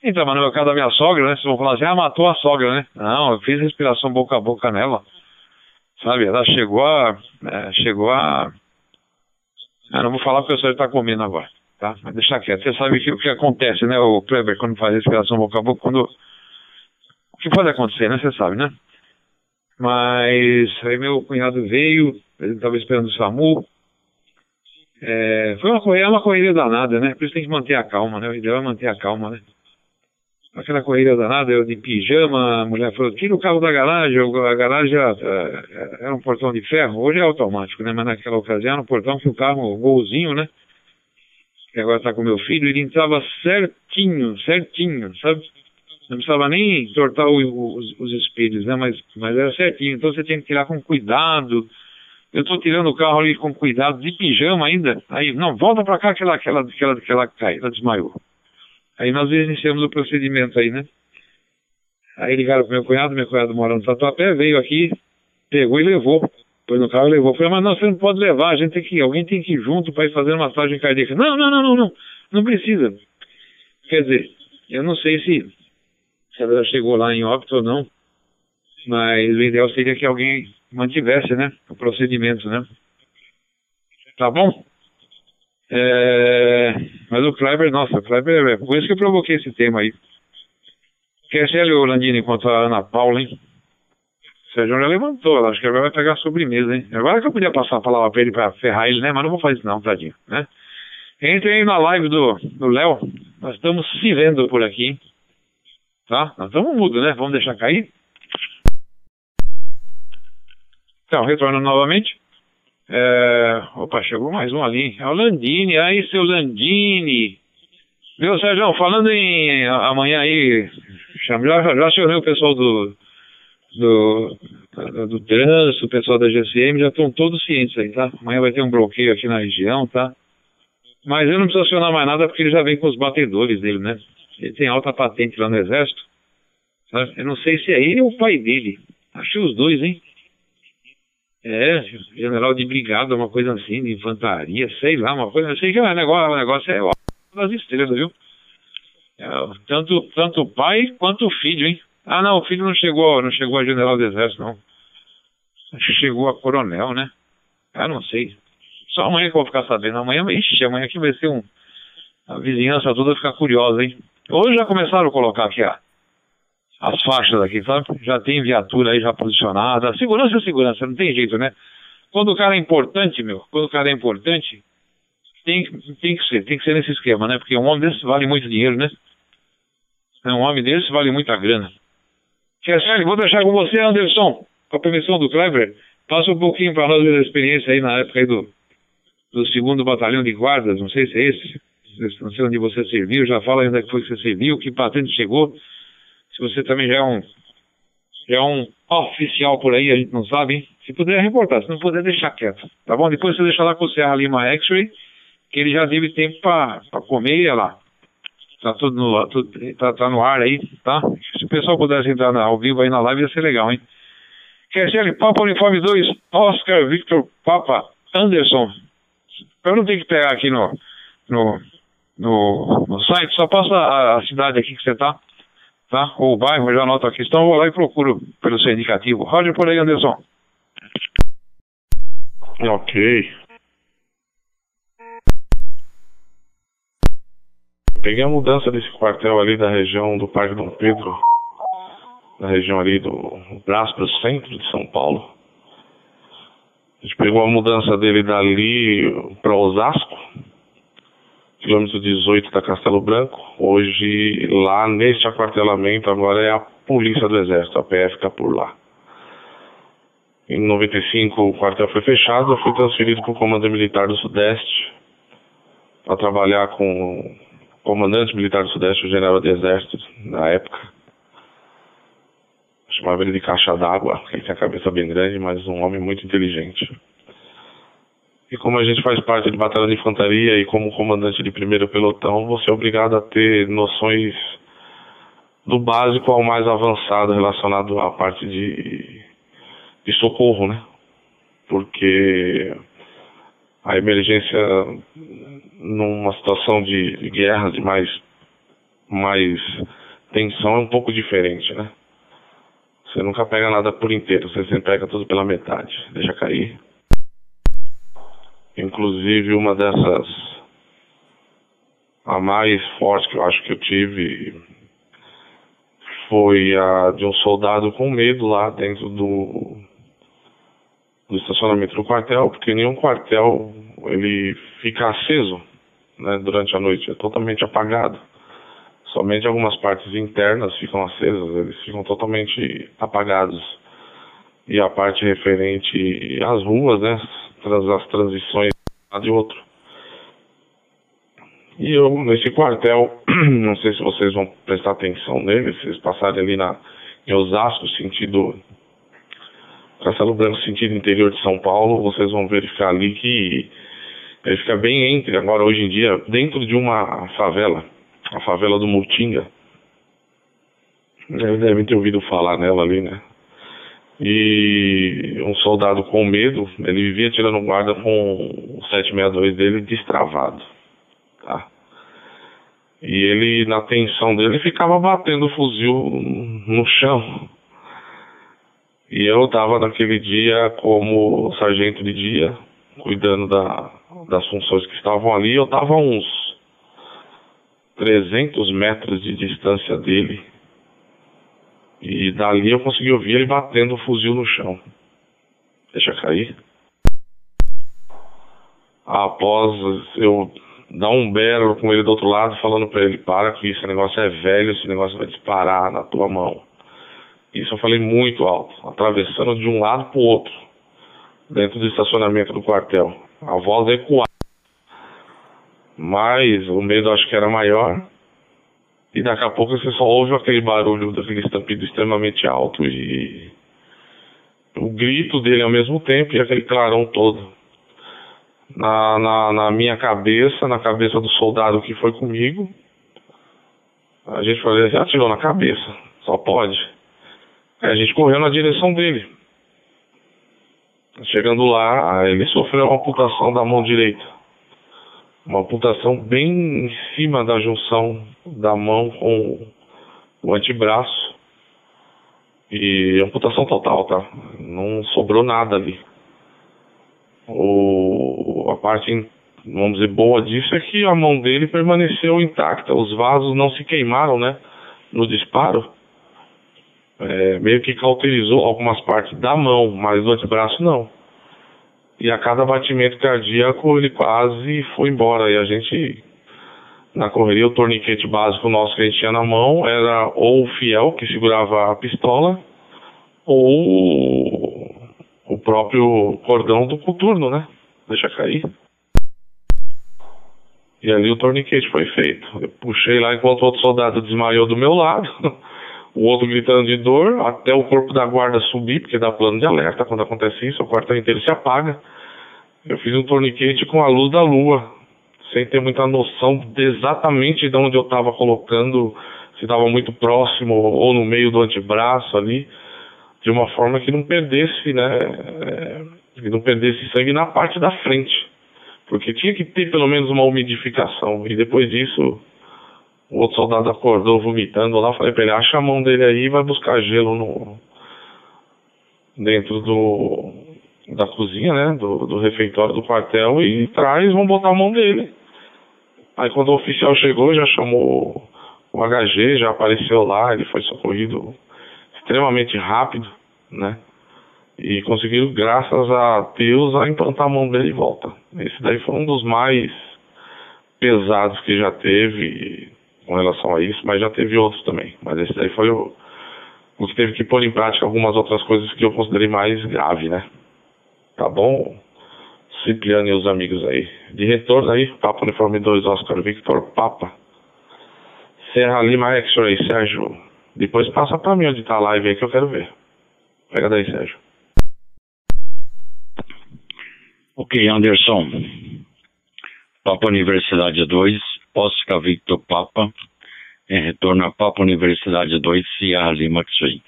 Então, mas no meu caso da minha sogra, né? Vocês vão falar assim, ah, matou a sogra, né? Não, eu fiz respiração boca a boca nela. Sabe? Ela chegou a. É, chegou a. Ah, não vou falar porque o senhor está comendo agora, tá? Mas deixa quieto. Você sabe que, o que acontece, né, o Kleber, quando faz respiração boca a boca, quando. Que pode acontecer, né? Você sabe, né? Mas aí meu cunhado veio, ele estava esperando o SAMU. É, foi uma correria, uma correria danada, né? Por isso tem que manter a calma, né? O ideal é manter a calma, né? Aquela correria danada, eu de pijama, a mulher falou, tira o carro da garagem, a garagem era, era um portão de ferro, hoje é automático, né? Mas naquela ocasião era um portão que o carro, o golzinho, né? Que agora está com meu filho, ele entrava certinho, certinho, sabe? Não precisava nem entortar o, os, os, espelhos, né? Mas, mas era certinho. Então você tinha que tirar com cuidado. Eu estou tirando o carro ali com cuidado, de pijama ainda. Aí, não, volta para cá que ela, que ela, que ela, que ela cai, ela desmaiou. Aí nós iniciamos o procedimento aí, né? Aí ligaram pro meu cunhado, meu cunhado mora no Tatuapé, veio aqui, pegou e levou. Foi no carro e levou. Falei, mas não, você não pode levar, a gente tem que, alguém tem que ir junto para ir fazer uma massagem cardíaca. Não, não, não, não, não, não precisa. Quer dizer, eu não sei se se ela já chegou lá em óbito ou não. Mas o ideal seria que alguém mantivesse, né? O procedimento, né? Tá bom? É... Mas o Kleber, nossa, o Kleber, é por isso que eu provoquei esse tema aí. Quer ser o Landini contra a Ana Paula, hein? O Sérgio já levantou, ela acho que agora vai pegar a sobremesa, hein? Agora que eu podia passar a palavra pra ele pra ferrar ele, né? Mas não vou fazer isso não, tadinho, né? Entre aí na live do Léo, nós estamos se vendo por aqui, hein? Tá? Nós estamos mudo, né? Vamos deixar cair. Então, retorna novamente. É... Opa, chegou mais um ali. É o Landini. Aí, seu Landini. Viu, Sérgio? Falando em amanhã aí, já, já chamei o pessoal do, do, do trânsito, o pessoal da GCM já estão todos cientes aí, tá? Amanhã vai ter um bloqueio aqui na região, tá? Mas eu não preciso acionar mais nada porque ele já vem com os batedores dele, né? Ele tem alta patente lá no Exército. Sabe? Eu não sei se é ele ou o pai dele. Acho que os dois, hein? É, general de brigada, uma coisa assim, de infantaria, sei lá, uma coisa. Sei que o negócio, o negócio é das estrelas, viu? É, tanto, tanto o pai quanto o filho, hein? Ah, não, o filho não chegou, não chegou a general do exército, não. Que chegou a coronel, né? Ah, não sei. Só amanhã que eu vou ficar sabendo. Amanhã, ixi, amanhã aqui vai ser um. A vizinhança toda ficar curiosa, hein? Hoje já começaram a colocar aqui a, as faixas aqui, sabe? Já tem viatura aí já posicionada. Segurança é segurança, não tem jeito, né? Quando o cara é importante, meu, quando o cara é importante, tem, tem que ser, tem que ser nesse esquema, né? Porque um homem desse vale muito dinheiro, né? Um homem desse vale muita grana. Chesselli, vou deixar com você, Anderson, com a permissão do Kleber. Passa um pouquinho para nós da experiência aí na época aí do, do segundo batalhão de guardas, não sei se é esse, não sei onde você serviu, já fala ainda que foi que você serviu, que patente chegou, se você também já é um, já é um oficial por aí, a gente não sabe, hein? Se puder reportar, se não puder, deixar quieto, tá bom? Depois você deixa lá com o Serra Lima X-Ray, que ele já teve tempo para comer e lá. Tá tudo no, tudo, tá, tá, no ar aí, tá? Se o pessoal pudesse entrar na, ao vivo aí na live, ia ser legal, hein? Kerselli, Papa Uniforme 2, Oscar Victor Papa Anderson. Eu não tenho que pegar aqui no, no, no, no site, só passa a, a, cidade aqui que você tá, tá? Ou o bairro, eu já anoto aqui. Então eu vou lá e procuro pelo seu indicativo. Roger por aí, Anderson. Ok. Peguei a mudança desse quartel ali da região do Parque Dom Pedro, na região ali do braço para o centro de São Paulo. A gente pegou a mudança dele dali para Osasco, quilômetro 18 da Castelo Branco. Hoje, lá neste aquartelamento, agora é a Polícia do Exército, a PF fica por lá. Em 95 o quartel foi fechado, eu fui transferido para o Comando Militar do Sudeste para trabalhar com comandante militar do Sudeste, o general de exército, na época. Chamava ele de caixa d'água, ele tinha a cabeça bem grande, mas um homem muito inteligente. E como a gente faz parte de batalha de infantaria e como comandante de primeiro pelotão, você é obrigado a ter noções do básico ao mais avançado relacionado à parte de, de socorro, né? Porque a emergência numa situação de, guerra, de mais, mais tensão, é um pouco diferente, né? Você nunca pega nada por inteiro, você sempre pega tudo pela metade, deixa cair. Inclusive uma dessas, a mais forte que eu acho que eu tive, foi a de um soldado com medo lá dentro do do estacionamento do quartel, porque nenhum quartel ele fica aceso né, durante a noite, é totalmente apagado. Somente algumas partes internas ficam acesas, eles ficam totalmente apagados. E a parte referente às ruas, né, as transições de outro. E eu, nesse quartel, *clears throat* não sei se vocês vão prestar atenção nele, se vocês passarem ali na, em Osasco, sentido Castelo Branco, sentido interior de São Paulo, vocês vão verificar ali que ele fica bem entre, agora hoje em dia, dentro de uma favela, a favela do Mutinga. Devem ter ouvido falar nela ali, né? E um soldado com medo, ele vivia tirando guarda com o 762 dele destravado, tá? E ele, na tensão dele, ficava batendo o fuzil no chão e eu estava naquele dia como sargento de dia, cuidando da, das funções que estavam ali. Eu estava a uns 300 metros de distância dele. E dali eu consegui ouvir ele batendo o fuzil no chão. Deixa cair. Após eu dar um berro com ele do outro lado, falando para ele: para que esse negócio é velho, esse negócio vai disparar na tua mão. Isso eu falei muito alto, atravessando de um lado para o outro, dentro do estacionamento do quartel. A voz ecoava. Mas o medo acho que era maior. E daqui a pouco você só ouve aquele barulho daquele estampido extremamente alto e o grito dele ao mesmo tempo e aquele clarão todo. Na, na, na minha cabeça, na cabeça do soldado que foi comigo, a gente falou, já atirou na cabeça, só pode. Aí a gente correu na direção dele. Chegando lá, ele sofreu uma amputação da mão direita. Uma amputação bem em cima da junção da mão com o antebraço. E amputação total, tá? Não sobrou nada ali. O, a parte, vamos dizer, boa disso é que a mão dele permaneceu intacta. Os vasos não se queimaram, né? No disparo. É, meio que cauterizou algumas partes da mão, mas do antebraço não. E a cada batimento cardíaco ele quase foi embora. E a gente, na correria, o torniquete básico nosso que a gente tinha na mão era ou o fiel, que segurava a pistola, ou o próprio cordão do coturno, né? Deixa cair. E ali o torniquete foi feito. Eu puxei lá enquanto outro soldado desmaiou do meu lado. *laughs* o outro gritando de dor, até o corpo da guarda subir, porque dá plano de alerta quando acontece isso, o quarto inteiro se apaga. Eu fiz um torniquete com a luz da lua, sem ter muita noção de exatamente de onde eu estava colocando, se estava muito próximo ou no meio do antebraço ali, de uma forma que não perdesse, né, é, que não perdesse sangue na parte da frente, porque tinha que ter pelo menos uma umidificação, e depois disso o outro soldado acordou vomitando lá. Falei pra ele: acha a mão dele aí e vai buscar gelo no, dentro do, da cozinha, né? Do, do refeitório do quartel e traz, vão botar a mão dele. Aí quando o oficial chegou, já chamou o HG, já apareceu lá, ele foi socorrido extremamente rápido, né? E conseguiram, graças a Deus, a implantar a mão dele de volta. Esse daí foi um dos mais pesados que já teve com relação a isso, mas já teve outros também. Mas esse daí foi o, que teve que pôr em prática algumas outras coisas que eu considerei mais grave, né? Tá bom? Cipriano e os amigos aí. De retorno aí, Papa Uniforme 2, Oscar Victor Papa. Serra Lima X-Ray, Sérgio. Depois passa pra mim onde tá a live aí que eu quero ver. Pega daí, Sérgio. Ok, Anderson. Papa Universidade 2, Oscar Papa, em retorno a Papa Universidade 2, Sierra Lima, Xui.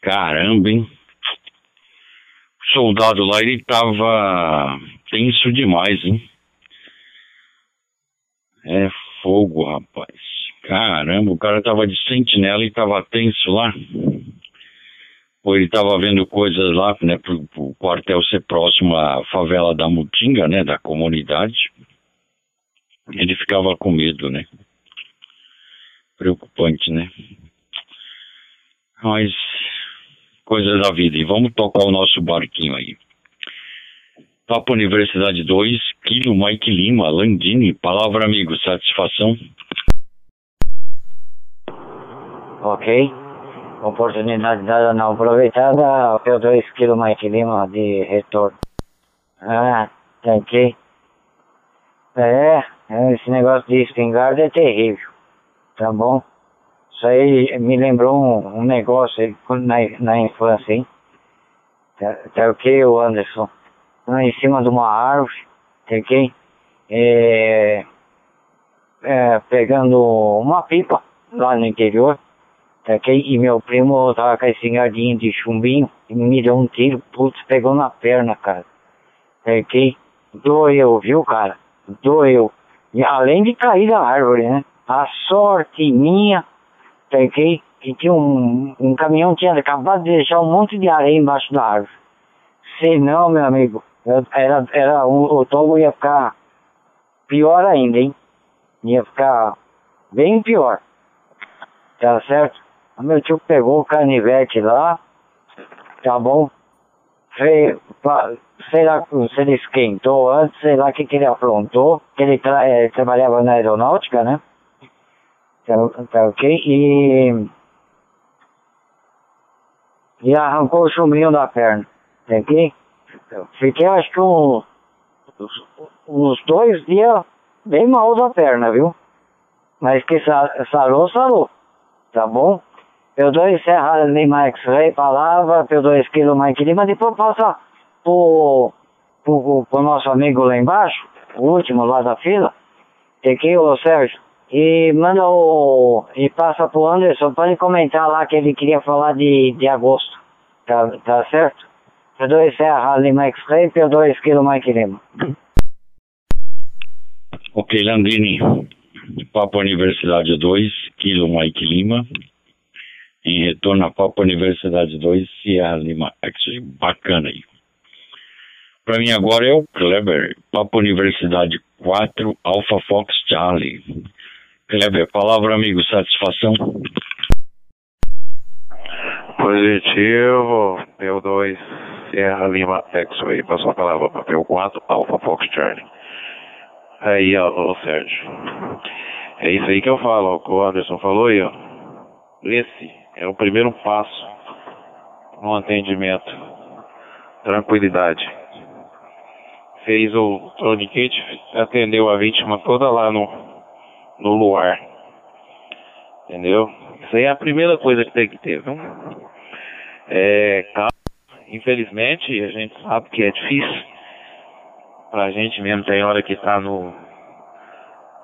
Caramba, hein? O soldado lá, ele tava tenso demais, hein? É fogo, rapaz. Caramba, o cara tava de sentinela e tava tenso lá. Ou ele tava vendo coisas lá, né, pro, pro quartel ser próximo à favela da Mutinga, né, da comunidade ele ficava com medo, né? Preocupante, né? Mas coisas da vida. E vamos tocar o nosso barquinho aí. Papo Universidade 2, Kilo Mike Lima, Landini, palavra amigo, satisfação. Ok. Oportunidade dada não aproveitada, eu 2 Kilo Mike Lima de retorno. Ah, ok. É, é, esse negócio de espingarda é terrível, tá bom? Isso aí me lembrou um, um negócio na, na infância, hein? Tá, tá ok, Anderson? Em cima de uma árvore, tá ok? É, é, pegando uma pipa lá no interior, tá ok? E meu primo tava com a espingardinha de chumbinho e me deu um tiro, putz, pegou na perna, cara. Tá ok? Doeu, viu, cara? Doeu. E além de cair da árvore, né? A sorte minha, peguei que tinha um, um caminhão tinha acabado de deixar um monte de areia embaixo da árvore. Se não, meu amigo, era, era um, o tombo ia ficar pior ainda, hein? Ia ficar bem pior. Tá certo? O meu tio pegou o canivete lá, tá bom? Sei lá se ele esquentou antes, sei lá o que, que ele aprontou, que ele tra é, trabalhava na aeronáutica, né? Tá, tá, ok? E. E arrancou o chumbinho da perna, tá ok? Fiquei acho que um, uns dois dias bem mal da perna, viu? Mas que sarou, sarou, tá bom? P2 Serra Lima X-Ray, palavra, P2 Kilo Mike Lima, depois passa pro, pro nosso amigo lá embaixo, o último lá da fila, aqui o Sérgio, e manda o. e passa pro Anderson para ele comentar lá que ele queria falar de, de agosto. Tá, tá certo? P2 Serra Lima X-Ray, P2 Kilo Mike Lima. Ok, Landini. Papo Universidade 2, Kilo Mike Lima. Em retorno a Papo Universidade 2, Sierra Lima X. Bacana aí. Para mim agora é o Kleber, Papo Universidade 4, Alpha Fox Charlie. Kleber, palavra amigo, satisfação? Positivo, P2, Sierra Lima X-Ray. Passou a palavra para P4, Alpha Fox Charlie. Aí, ó, ô Sérgio. É isso aí que eu falo, ó, o Anderson falou aí, ó. Esse é o primeiro passo no atendimento. Tranquilidade. Fez o tourniquet, atendeu a vítima toda lá no, no luar. Entendeu? Isso aí é a primeira coisa que tem que ter, viu? É. Infelizmente, a gente sabe que é difícil pra gente mesmo, tem hora que tá no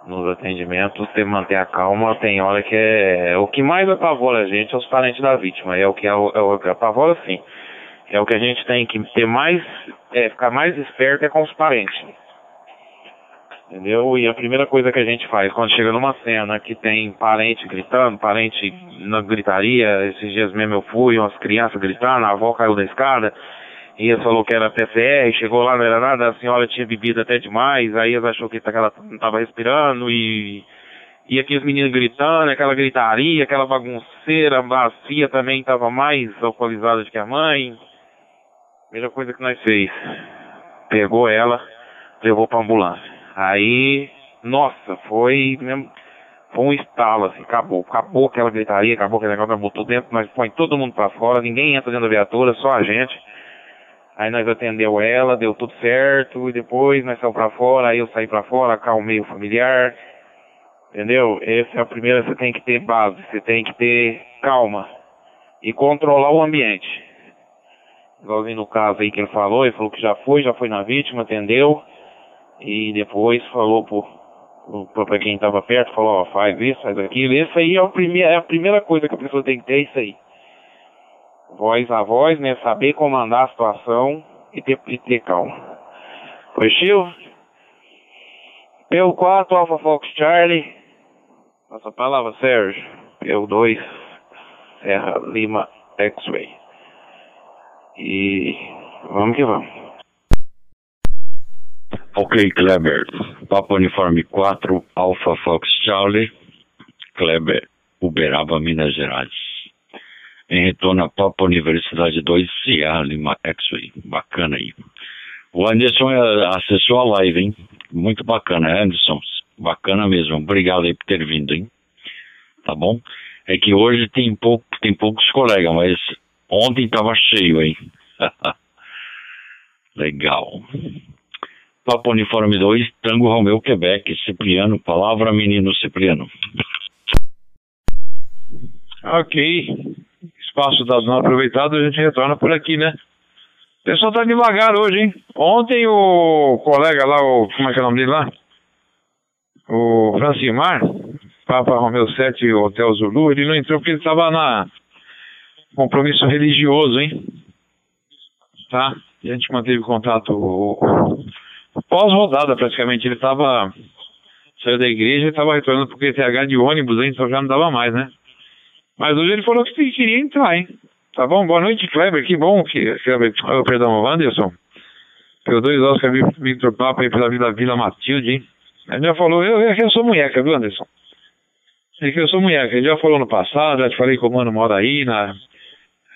nos atendimentos, ter manter a calma, tem hora que é, o que mais apavora a gente é os parentes da vítima, é o que é é o que apavora sim. É o que a gente tem que ter mais, é, ficar mais esperto é com os parentes. Entendeu? E a primeira coisa que a gente faz quando chega numa cena que tem parente gritando, parente na gritaria, esses dias mesmo eu fui, umas crianças gritando, a avó caiu da escada, e falou que era PCR, chegou lá, não era nada, a senhora tinha bebido até demais, aí eles achou que ela não estava respirando e. E aqui os meninos gritando, aquela gritaria, aquela bagunceira, a bacia também estava mais alcoolizada do que a mãe. Primeira coisa que nós fez, pegou ela, levou pra ambulância. Aí, nossa, foi mesmo, foi um estalo assim, acabou, acabou aquela gritaria, acabou aquele negócio, botou dentro, nós põe todo mundo pra fora, ninguém entra dentro da viatura, só a gente. Aí nós atendeu ela, deu tudo certo, e depois nós saímos pra fora, aí eu saí pra fora, acalmei o familiar. Entendeu? Essa é a primeira, você tem que ter base, você tem que ter calma e controlar o ambiente. Igualzinho no caso aí que ele falou, ele falou que já foi, já foi na vítima, atendeu, e depois falou pro, pra quem estava perto, falou, ó, faz isso, faz aquilo. Isso aí é a, primeira, é a primeira coisa que a pessoa tem que ter, é isso aí voz a voz, né? Saber comandar a situação e ter, e ter calma. Positivo? P4, Alpha Fox Charlie. Passa a palavra, Sérgio. P2, Serra Lima X-Ray. E vamos que vamos. Ok, Kleber. Papa Uniforme 4, Alpha Fox Charlie. Kleber, Uberaba, Minas Gerais em retorno a Papa Universidade 2, Sierra Lima X-Ray. Bacana aí. O Anderson é, acessou a live, hein? Muito bacana, Anderson. Bacana mesmo. Obrigado aí por ter vindo, hein? Tá bom? É que hoje tem, pouco, tem poucos colegas, mas ontem estava cheio, hein? *laughs* Legal. Papo Uniforme 2, Tango Romeu, Quebec, Cipriano, palavra menino Cipriano. Ok espaço dado não aproveitado, a gente retorna por aqui, né? O pessoal tá devagar hoje, hein? Ontem o colega lá, o, como é que é o nome dele lá? O Francimar, Papa Romeu 7 Hotel Zulu, ele não entrou porque ele estava na compromisso religioso, hein? Tá? E a gente manteve contato pós-rodada praticamente. Ele estava saiu da igreja e estava retornando porque TH de ônibus, hein? Então já não dava mais, né? Mas hoje ele falou que queria entrar, hein? Tá bom? Boa noite, Kleber. Que bom que. Kleber, oh, perdão, Anderson. Pelo dois Oscar Victor Papa aí pela Vila Vila Matilde, hein? Ele já falou, eu, eu, eu sou mulher, viu, Anderson? Ele que eu sou mulher, ele já falou no passado, já te falei que o mano mora aí, na,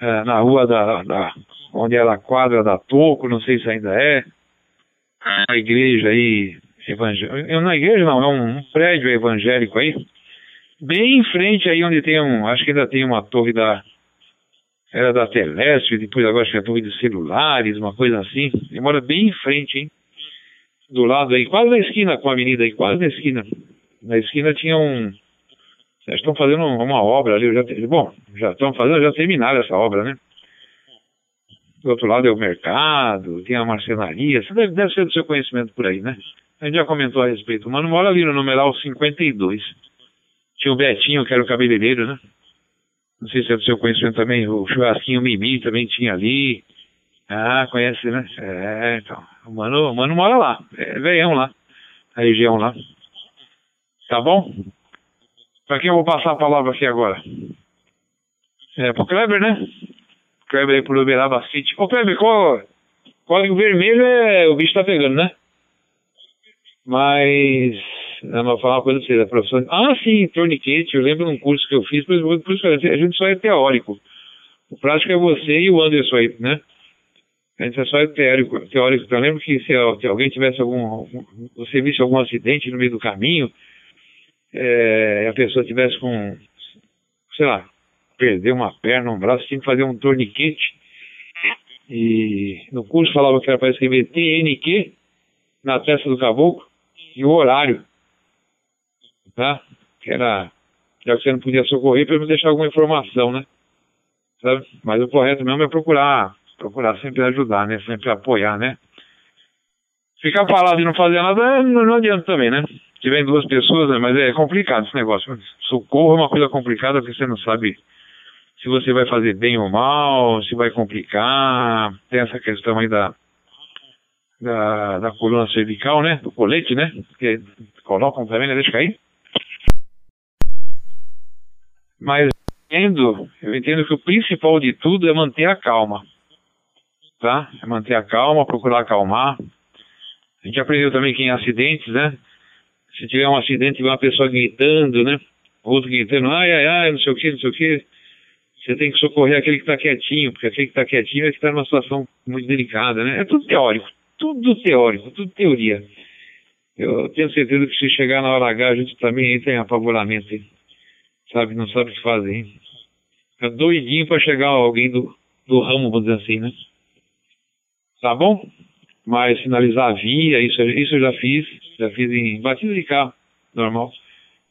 é, na rua da, da. onde era a quadra da Toco, não sei se ainda é. A igreja aí. Evangélica. Na igreja não, é um prédio evangélico aí bem em frente aí onde tem um, acho que ainda tem uma torre da, era da Telesp, depois agora acho que é a torre de celulares, uma coisa assim. Ele mora bem em frente, hein? Do lado aí, quase na esquina com a avenida aí, quase na esquina. Na esquina tinha um, Já estão fazendo uma obra ali, já, bom, já estão fazendo, já terminaram essa obra, né? Do outro lado é o mercado, tem a marcenaria, isso deve, deve ser do seu conhecimento por aí, né? A gente já comentou a respeito. O mano mora ali no numeral 52. Tinha o Betinho, que era o cabeleireiro, né? Não sei se é do seu conhecimento também. O churrasquinho Mimi também tinha ali. Ah, conhece, né? É, então. O mano, o mano mora lá. É veião lá. A região lá. Tá bom? Pra quem eu vou passar a palavra aqui agora? É pro Kleber, né? Kleber aí pro Uberaba City. Ô Kleber, qual, qual o vermelho é. O bicho tá pegando, né? Mas. Eu vou falar uma coisa pra você, a professora. Ah, sim, torniquete. Eu lembro de um curso que eu fiz, por isso a gente só é teórico. O prático é você e o Anderson aí, né? A gente é só teórico. teórico. Então, eu lembro que se, se alguém tivesse algum. Você visse algum acidente no meio do caminho, é, a pessoa tivesse com. Sei lá, perder uma perna, um braço, tinha que fazer um torniquete. E no curso falava que era para escrever TNQ na testa do caboclo e o horário, tá? Que era, já que você não podia socorrer, para me deixar alguma informação, né? Sabe? Mas o correto mesmo é procurar, procurar sempre ajudar, né? Sempre apoiar, né? Ficar parado e não fazer nada não, não adianta também, né? Vem duas pessoas, né? mas é complicado esse negócio. Socorro é uma coisa complicada porque você não sabe se você vai fazer bem ou mal, se vai complicar. Tem essa questão aí da, da, da coluna cervical, né? Do colete, né? Que colocam também, né? Deixa cair. Mas entendo, eu entendo que o principal de tudo é manter a calma. Tá? É manter a calma, procurar acalmar. A gente aprendeu também que em acidentes, né? Se tiver um acidente e uma pessoa gritando, né? Outro gritando, ai, ai, ai, não sei o que, não sei o que. Você tem que socorrer aquele que está quietinho, porque aquele que está quietinho é que está numa situação muito delicada, né? É tudo teórico tudo teórico, tudo teoria. Eu tenho certeza que se chegar na hora H, a gente também entra em apavoramento? Sabe? Não sabe o que fazer. É doidinho para chegar alguém do, do ramo, vamos dizer assim, né? Tá bom? Mas sinalizar via, isso, isso eu já fiz, já fiz em batida de carro, normal.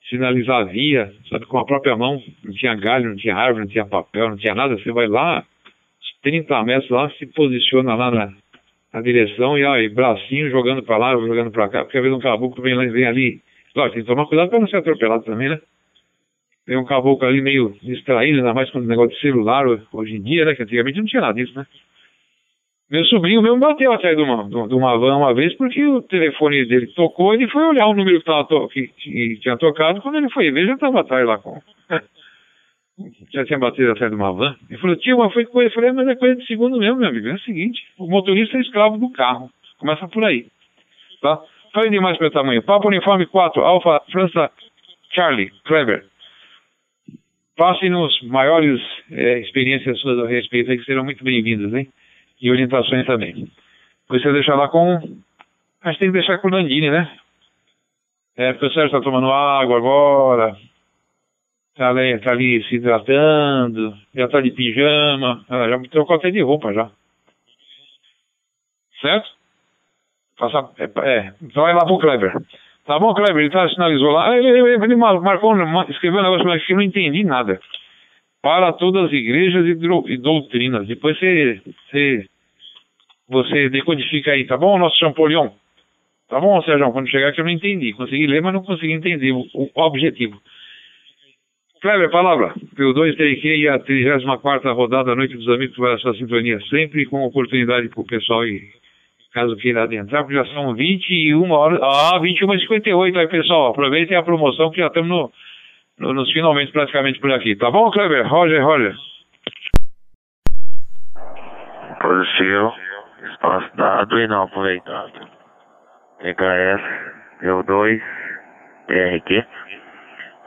Sinalizar via, sabe, com a própria mão, não tinha galho, não tinha árvore, não tinha papel, não tinha nada, você vai lá, 30 metros lá, se posiciona lá na, na direção e, e bracinho jogando para lá, jogando para cá, porque às vezes um caboclo vem, vem ali. Lógico, tem que tomar cuidado para não ser atropelado também, né? Tem um caboclo ali meio distraído, ainda mais com o negócio de celular hoje em dia, né? Que antigamente não tinha nada disso, né? Meu sobrinho mesmo bateu atrás de uma, de uma van uma vez porque o telefone dele tocou e ele foi olhar o número que, tava to que, tinha tocado. Quando ele foi ver, já estava atrás lá com. *laughs* já tinha batido atrás de uma van. Ele falou, tio, mas foi coisa. Eu falei, mas é coisa de segundo mesmo, meu amigo. É o seguinte, o motorista é escravo do carro. Começa por aí. Tá? Falei demais pelo tamanho. Papo Uniforme 4, Alfa França Charlie, Kleber. Passe-nos maiores é, experiências suas a respeito que serão muito bem-vindas, hein? E orientações também. Você deixa lá com. Acho que tem que deixar com o Landini, né? É, porque o Sérgio está tomando água agora, tá ali, tá ali se hidratando, já tá de pijama, ela já trocou até de roupa já. Certo? Passa, é, é, vai lá pro Kleber. Tá bom, Kleber? Ele tá, sinalizou lá. Ele, ele, ele marcou, escreveu um negócio mas que eu não entendi nada. Para todas as igrejas e, doutrinas. Depois você, você, você decodifica aí, tá bom, nosso Champollion? Tá bom, Sérgio? Quando chegar que eu não entendi. Consegui ler, mas não consegui entender o, o objetivo. Kleber, palavra. P2 TRQ e a 34 rodada Noite dos Amigos para essa sintonia, sempre com oportunidade para o pessoal e caso queira adentrar, porque já são 21 horas. Ah, 21 h 58 aí, pessoal. Aproveitem a promoção que já estamos no, no, nos finalmente praticamente por aqui. Tá bom, Kleber? Roger, Roger. Positivo. Espaço dado e não aproveitado. TKS, P2, TRQ.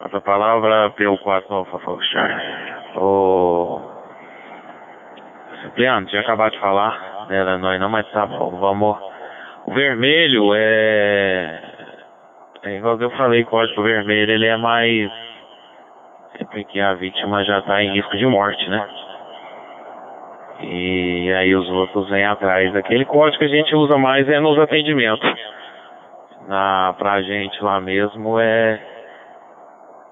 Passa a palavra P4 Alfa Foxtrot. O Cipriano, tinha acabado de falar, era nós não, mas tá vamos. O vermelho é. É igual que eu falei, código vermelho, ele é mais. É porque a vítima já está em risco de morte, né? E aí os outros vêm atrás. Aquele código que a gente usa mais é nos atendimentos. Na, pra gente lá mesmo é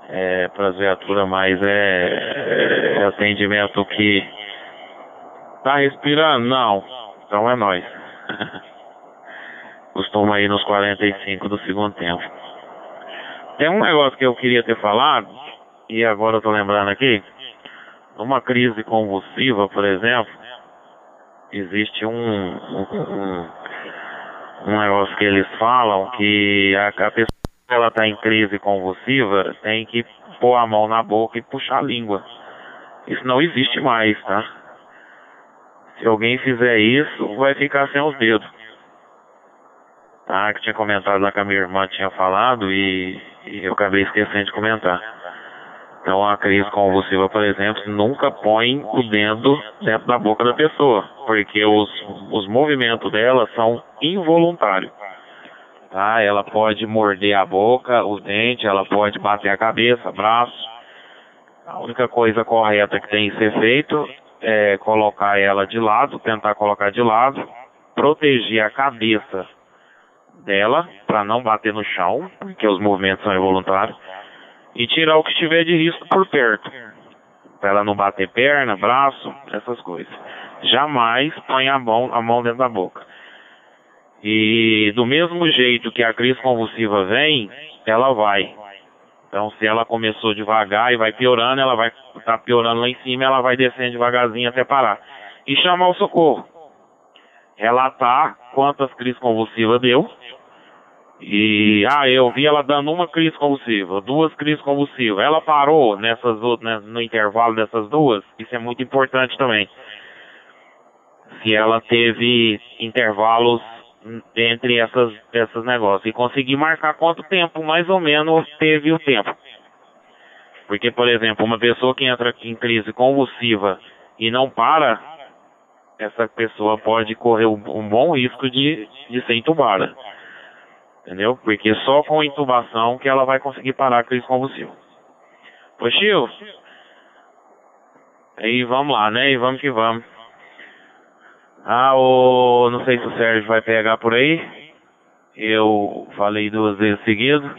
é, para as viaturas, mas é, é atendimento que tá respirando? Não. Então é nós. *laughs* Costuma ir nos 45 do segundo tempo. Tem um negócio que eu queria ter falado, e agora eu tô lembrando aqui. Numa crise convulsiva, por exemplo, existe um, um, um negócio que eles falam que a, a pessoa ela está em crise convulsiva tem que pôr a mão na boca e puxar a língua. Isso não existe mais, tá? Se alguém fizer isso, vai ficar sem os dedos. Tá? Que tinha comentado lá que a minha irmã tinha falado e, e eu acabei esquecendo de comentar. Então a crise convulsiva, por exemplo, nunca põe o dedo dentro da boca da pessoa, porque os, os movimentos dela são involuntários. Tá? Ela pode morder a boca, o dente, ela pode bater a cabeça, braço. A única coisa correta que tem que ser feito é colocar ela de lado, tentar colocar de lado, proteger a cabeça dela para não bater no chão, porque os movimentos são involuntários e tirar o que estiver de risco por perto. Para ela não bater perna, braço, essas coisas. Jamais põe a mão, a mão dentro da boca. E do mesmo jeito que a crise convulsiva vem, ela vai. Então, se ela começou devagar e vai piorando, ela vai tá piorando lá em cima, ela vai descendo devagarzinho até parar. E chamar o socorro. Relatar quantas crises convulsivas deu, e, ah, eu vi ela dando uma crise convulsiva, duas crises convulsivas. Ela parou nessas né, no intervalo dessas duas. Isso é muito importante também. Se ela teve intervalos entre essas, essas negócios. E conseguir marcar quanto tempo, mais ou menos, teve o tempo. Porque, por exemplo, uma pessoa que entra em crise convulsiva e não para, essa pessoa pode correr um bom risco de, de ser entubada. Entendeu? Porque só com intubação que ela vai conseguir parar a crise convulsiva. Pois, tio. Aí vamos lá, né? E vamos que vamos. Ah, o... não sei se o Sérgio vai pegar por aí. Eu falei duas vezes seguido. *laughs*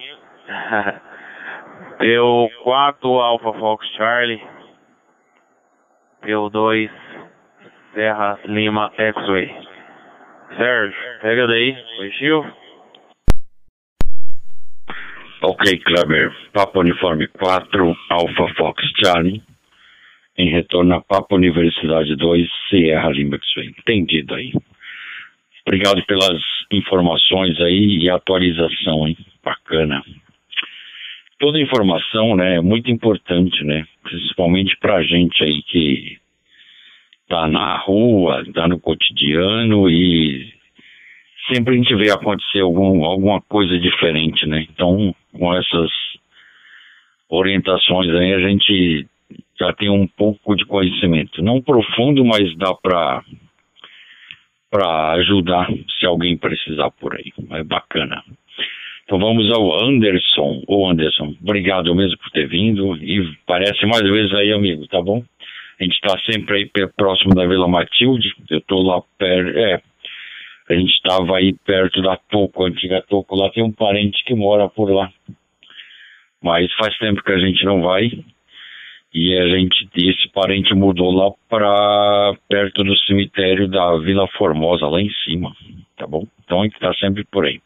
Deu 4 Alpha Fox Charlie. Deu 2 Serra Lima X-Way. Sérgio, pega daí. Foi, tio. Ok, Kleber. Papa Uniforme 4, Alpha Fox Charlie. Em retorno a Papa Universidade 2, Sierra Lima Entendido aí. Obrigado pelas informações aí e atualização, hein? Bacana. Toda informação, né, é muito importante, né? Principalmente pra gente aí que tá na rua, tá no cotidiano e sempre a gente vê acontecer algum, alguma coisa diferente, né? Então, com essas orientações aí, a gente já tem um pouco de conhecimento. Não profundo, mas dá para para ajudar se alguém precisar por aí. É bacana. Então vamos ao Anderson. Ô Anderson, obrigado mesmo por ter vindo e parece mais vezes aí, amigo, tá bom? A gente está sempre aí próximo da Vila Matilde. Eu estou lá perto. É, a gente estava aí perto da Toco, antiga Toco, lá tem um parente que mora por lá. Mas faz tempo que a gente não vai. E a gente, esse parente mudou lá para perto do cemitério da Vila Formosa, lá em cima, tá bom? Então a gente está sempre por aí.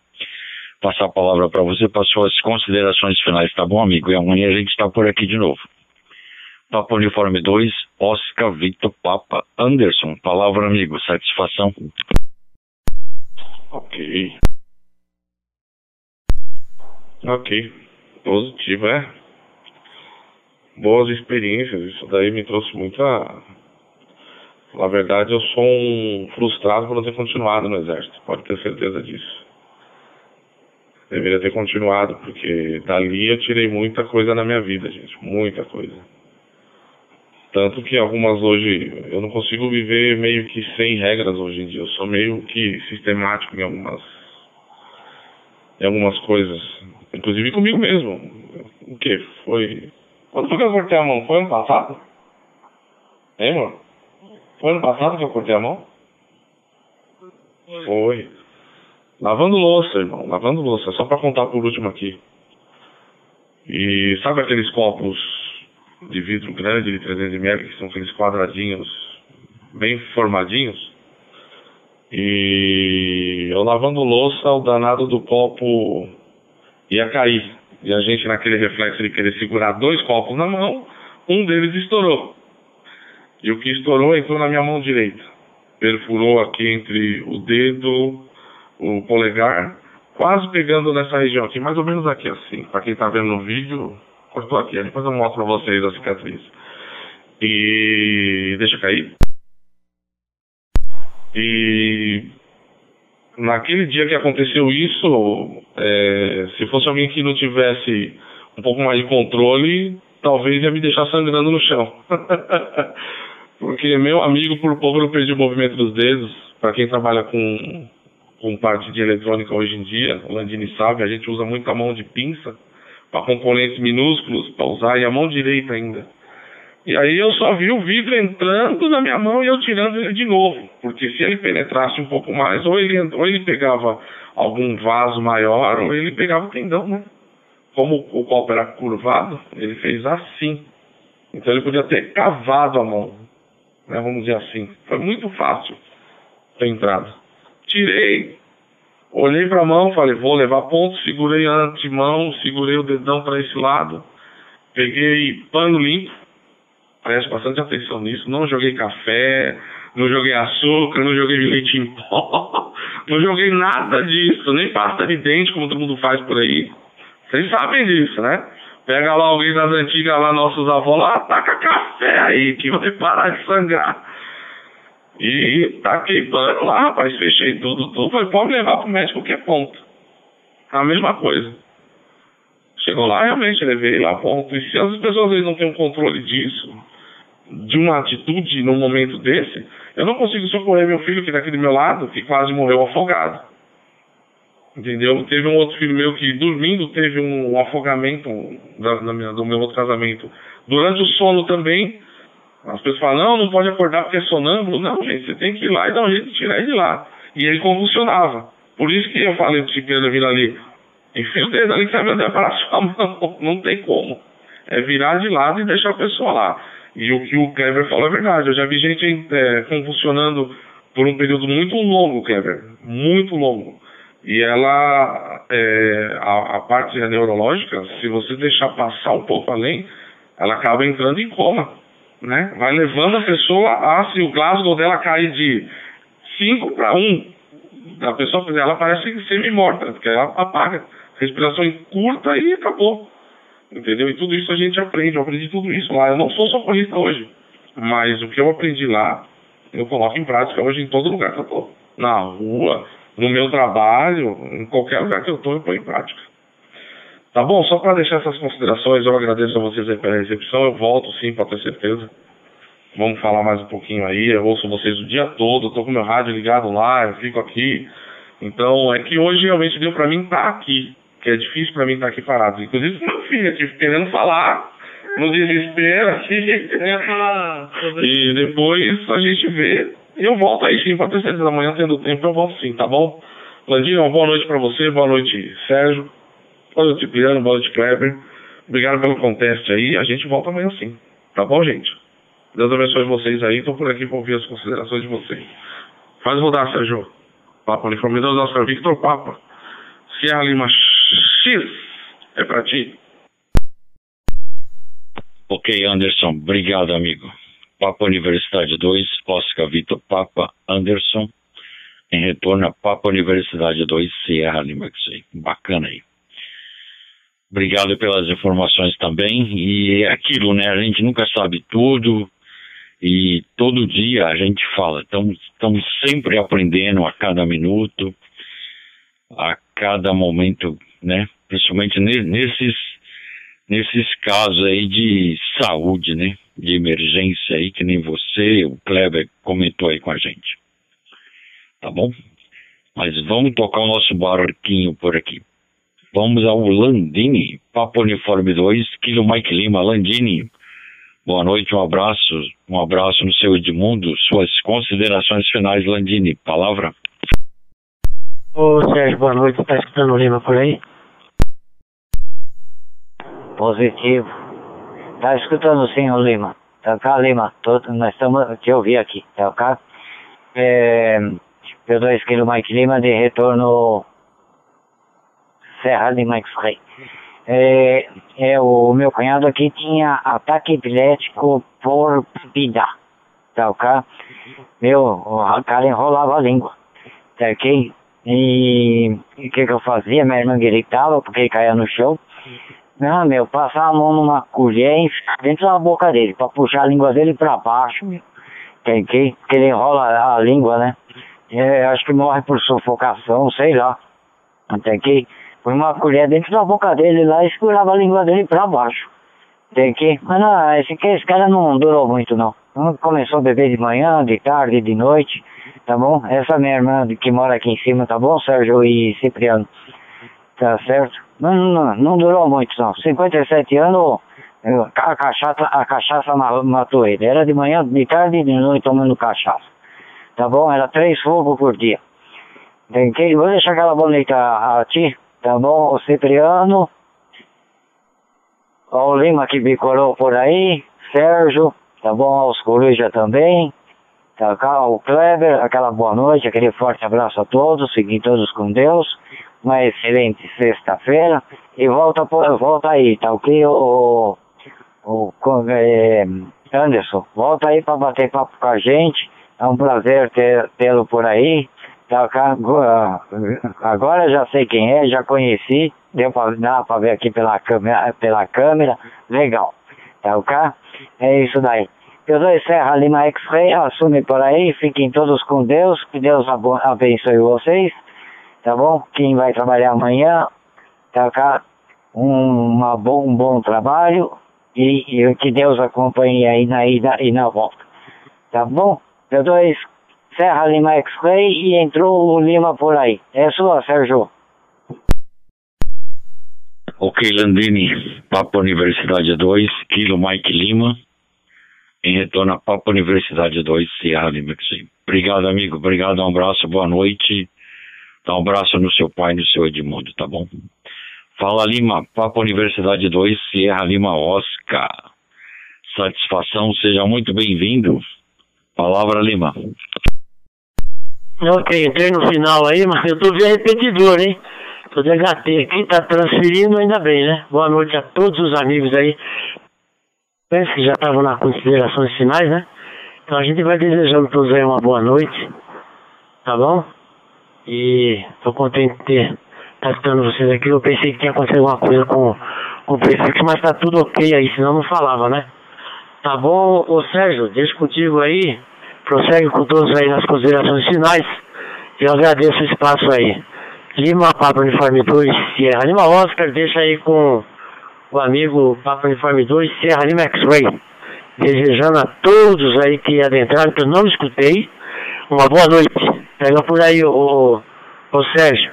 Passar a palavra para você para suas considerações finais, tá bom, amigo? E amanhã a gente está por aqui de novo. Papa Uniforme 2, Oscar Victor Papa Anderson. Palavra, amigo. Satisfação. Ok. Ok. Positivo, é. Boas experiências. Isso daí me trouxe muita. Na verdade, eu sou um frustrado por não ter continuado no exército. Pode ter certeza disso. Deveria ter continuado, porque dali eu tirei muita coisa na minha vida, gente. Muita coisa. Tanto que algumas hoje eu não consigo viver meio que sem regras hoje em dia. Eu sou meio que sistemático em algumas em algumas coisas. Inclusive comigo mesmo. O que? Foi. Quando foi que eu cortei a mão? Foi ano passado? Hein, amor? Foi ano passado que eu cortei a mão? Foi. Lavando louça, irmão. Lavando louça. Só pra contar por último aqui. E sabe aqueles copos de vidro grande de 300 ml, que são aqueles quadradinhos bem formadinhos? E eu lavando louça, o danado do copo ia cair. E a gente, naquele reflexo de querer segurar dois copos na mão, um deles estourou. E o que estourou entrou na minha mão direita. Perfurou aqui entre o dedo, o polegar, quase pegando nessa região aqui, mais ou menos aqui assim. Para quem está vendo no vídeo, cortou aqui. Depois eu mostro para vocês a cicatriz. E deixa cair. E naquele dia que aconteceu isso, é, se fosse alguém que não tivesse um pouco mais de controle, talvez ia me deixar sangrando no chão. *laughs* Porque meu amigo, por pouco eu perdi o movimento dos dedos. Para quem trabalha com, com parte de eletrônica hoje em dia, o Landini sabe, a gente usa muito a mão de pinça para componentes minúsculos para usar e a mão direita ainda. E aí eu só vi o vidro entrando na minha mão e eu tirando ele de novo. Porque se ele penetrasse um pouco mais, ou ele, ou ele pegava algum vaso maior, ou ele pegava o tendão, né? Como o copo era curvado, ele fez assim. Então ele podia ter cavado a mão. Né? Vamos dizer assim. Foi muito fácil ter entrado. Tirei, olhei para a mão, falei, vou levar ponto, segurei a antemão, segurei o dedão para esse lado, peguei pano limpo preste bastante atenção nisso. Não joguei café, não joguei açúcar, não joguei leite em pó, *laughs* não joguei nada disso, nem pasta de dente, como todo mundo faz por aí. Vocês sabem disso, né? Pega lá alguém das antigas, lá, nossos avós, lá, taca café aí, que vai parar de sangrar. E taquei pano lá, rapaz, fechei tudo, tudo. Falei, pode levar pro médico que é ponto. A mesma coisa. Chegou lá, realmente, levei lá ponto. E se as pessoas não têm um controle disso, de uma atitude num momento desse, eu não consigo socorrer meu filho que está aqui do meu lado, que quase morreu afogado. Entendeu? Teve um outro filho meu que, dormindo, teve um afogamento da, da minha, do meu outro casamento. Durante o sono também, as pessoas falam, não, não pode acordar porque é sonâmbulo. Não, gente, você tem que ir lá e dar um jeito de tirar ele de lá. E ele convulsionava. Por isso que eu falei pro Chiqueiro vindo ali, enfia o dedo ali que sabe onde para a sua mão. *laughs* Não tem como. É virar de lado e deixar a pessoa lá. E o que o Kleber falou é verdade. Eu já vi gente é, convulsionando por um período muito longo, Kleber. Muito longo. E ela, é, a, a, parte neurológica, se você deixar passar um pouco além, ela acaba entrando em coma. Né? Vai levando a pessoa a, se o Glasgow dela cair de 5 para 1, a pessoa ela parece semi-morta, porque ela apaga. Respiração curta e acabou. Entendeu? E tudo isso a gente aprende. Eu aprendi tudo isso lá. Eu não sou socorrista hoje. Mas o que eu aprendi lá, eu coloco em prática hoje em todo lugar que eu tô. Na rua, no meu trabalho, em qualquer lugar que eu tô, eu ponho em prática. Tá bom? Só para deixar essas considerações, eu agradeço a vocês aí pela recepção. Eu volto sim, para ter certeza. Vamos falar mais um pouquinho aí. Eu ouço vocês o dia todo. Eu tô com meu rádio ligado lá, eu fico aqui. Então, é que hoje realmente deu para mim estar tá aqui que é difícil para mim estar aqui parado. Inclusive meu filho aqui querendo falar, no desespero, assim. *laughs* e depois a gente vê. E eu volto aí sim, para ter certeza da manhã, tendo tempo, eu volto sim, tá bom? Landinho, uma boa noite para você, boa noite, Sérgio. Boa noite, Piano, boa noite, Kleber. Obrigado pelo conteste aí. A gente volta amanhã sim. Tá bom, gente? Deus abençoe vocês aí. Estou por aqui para ouvir as considerações de vocês. Faz rodar, Sérgio. Papa Uniforme Deus, Oscar Victor Papa. Sierra Lima É para ti. Ok, Anderson. Obrigado, amigo. Papa Universidade 2, Oscar Vitor Papa Anderson. Em retorno a Papa Universidade 2, Sierra Lima. Bacana aí. Obrigado pelas informações também. E é aquilo, né? A gente nunca sabe tudo. E todo dia a gente fala. Estamos sempre aprendendo a cada minuto, a cada momento né? Principalmente nesses, nesses casos aí de saúde, né? De emergência aí, que nem você, o Kleber comentou aí com a gente. Tá bom? Mas vamos tocar o nosso barquinho por aqui. Vamos ao Landini, Papo Uniforme 2, Kilo Mike Lima, Landini. Boa noite, um abraço, um abraço no seu Edmundo. Suas considerações finais, Landini. Palavra. Ô Sérgio, boa noite. Tá escutando o Lima por aí? Positivo. Tá escutando sim, o Lima. Tá cá, Lima. Tô, nós estamos te ouvir aqui. Tá cá? É, P2 Kilo Mike Lima de retorno Serra de Mike Frey. É, é, o meu cunhado aqui tinha ataque epilético por bebida. Tá ok? Meu, o cara enrolava a língua. Tá ok? E o que, que eu fazia? Minha irmã gritava porque caía no chão. Não, meu, passar a mão numa colher e dentro da boca dele, pra puxar a língua dele pra baixo, meu. Tem que, que ele enrola a língua, né? É, acho que morre por sufocação, sei lá. Tem que põe uma colher dentro da boca dele lá e segurava a língua dele pra baixo. Tem que. Mas não, esse, esse cara não durou muito não. Começou a beber de manhã, de tarde, de noite tá bom? Essa minha irmã que mora aqui em cima, tá bom, Sérgio e Cipriano? Tá certo? Não, não, não durou muito não. 57 anos, a cachaça, a cachaça matou ele. Era de manhã, de tarde e de noite tomando cachaça. Tá bom? Era três fogos por dia. Que, vou deixar aquela bonita a, a ti, tá bom? O Cipriano, o Lima que bicorou por aí, Sérgio, tá bom? Os Coruja também. Tá, o Kleber, aquela boa noite, aquele forte abraço a todos, fiquem todos com Deus, uma excelente sexta-feira e volta, volta aí, tá ok? O, o, o é, Anderson, volta aí para bater papo com a gente, é um prazer tê-lo por aí, tá, agora já sei quem é, já conheci, deu para ver aqui pela câmera, pela câmera, legal, tá ok? É isso daí. Eu dou Serra Lima X-Ray, assume por aí, fiquem todos com Deus, que Deus abençoe vocês, tá bom? Quem vai trabalhar amanhã, tá cá, um, uma bom, um bom trabalho e, e, que Deus acompanhe aí na ida e na volta, tá bom? Eu dou Serra Lima X-Ray e entrou o Lima por aí. É sua, Sérgio. Ok, Landini, Papo Universidade 2, Kilo Mike Lima em retorno à Papa Universidade 2, Sierra Lima. Obrigado, amigo. Obrigado, um abraço, boa noite. Dá um abraço no seu pai e no seu Edmundo, tá bom? Fala Lima, Papa Universidade 2, Sierra Lima Oscar. Satisfação, seja muito bem-vindo. Palavra Lima. Ok, entrei no final aí, mas eu tô vendo repetidor, hein? Tô de HT aqui, tá transferindo ainda bem, né? Boa noite a todos os amigos aí penso que já estavam nas considerações finais, né? Então a gente vai desejando a todos aí uma boa noite, tá bom? E tô contente de estar tá escutando vocês aqui. Eu pensei que tinha acontecido alguma coisa com, com o prefixo, mas tá tudo ok aí, senão não falava, né? Tá bom, ô Sérgio, deixa contigo aí, prossegue com todos aí nas considerações finais. Eu agradeço o espaço aí. Lima, Papa Uniforme 2, Sierra Lima Oscar, deixa aí com o amigo Papa Uniforme 2, Serra Lima X-Ray. Desejando a todos aí que adentraram, que eu não escutei, uma boa noite. Pega por aí o, o, Sérgio.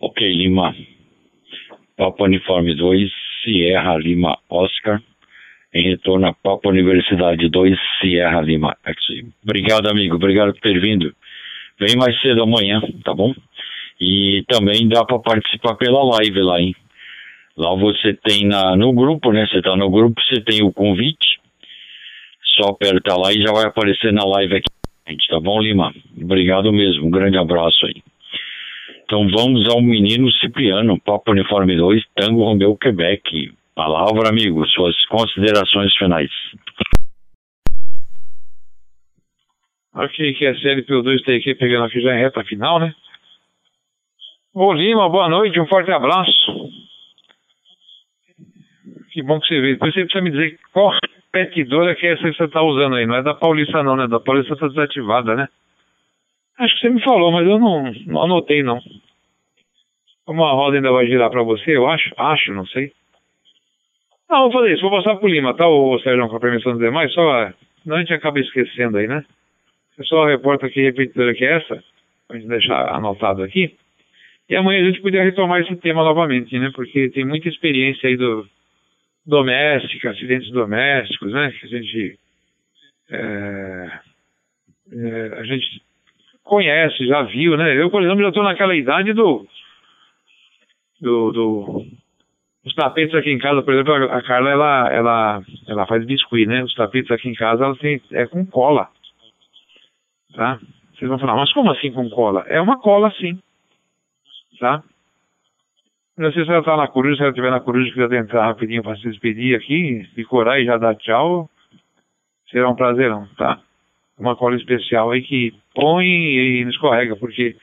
Ok, Lima. Papa Uniforme 2, Sierra Lima Oscar. Em retorno a Papa Universidade 2, Sierra Lima X. Obrigado, amigo. Obrigado por ter vindo. Vem mais cedo amanhã, tá bom? E também dá para participar pela live lá, hein? Lá você tem na, no grupo, né? Você tá no grupo, você tem o convite. Só aperta lá e já vai aparecer na live aqui. Gente, tá bom, Lima? Obrigado mesmo. Um grande abraço aí. Então vamos ao menino Cipriano, Papo Uniforme 2, Tango Romeu, Quebec. Palavra, amigo, suas considerações finais. Ok, que a série P2 está aqui pegando aqui já em reta final, né? Ô Lima, boa noite, um forte abraço. Que bom que você veio. Depois você precisa me dizer qual repetidora que é essa que você está usando aí. Não é da Paulista não, né? Da Paulista está desativada, né? Acho que você me falou, mas eu não, não anotei não. Como a roda ainda vai girar para você, eu acho. Acho, não sei. Não, vou fazer isso. Vou passar pro Lima, tá, o Sérgio, com a permissão dos demais? Só, não a gente acaba esquecendo aí, né? Eu só reporta que repetidora que é essa. Pra gente deixar anotado aqui. E amanhã a gente podia retomar esse tema novamente, né? Porque tem muita experiência aí do doméstica, acidentes domésticos, né? Que a gente é, é, a gente conhece, já viu, né? Eu, por exemplo, já estou naquela idade do do, do os tapetes aqui em casa, por exemplo, a Carla ela, ela, ela faz biscuit, né? Os tapetes aqui em casa ela tem, é com cola. Tá? Vocês vão falar, mas como assim com cola? É uma cola sim. Tá? Não sei se ela tá na coruja, se ela estiver na coruja, quiser entrar rapidinho para se despedir aqui, decorar e já dar tchau, será um prazerão, tá? Uma cola especial aí que põe e não escorrega, porque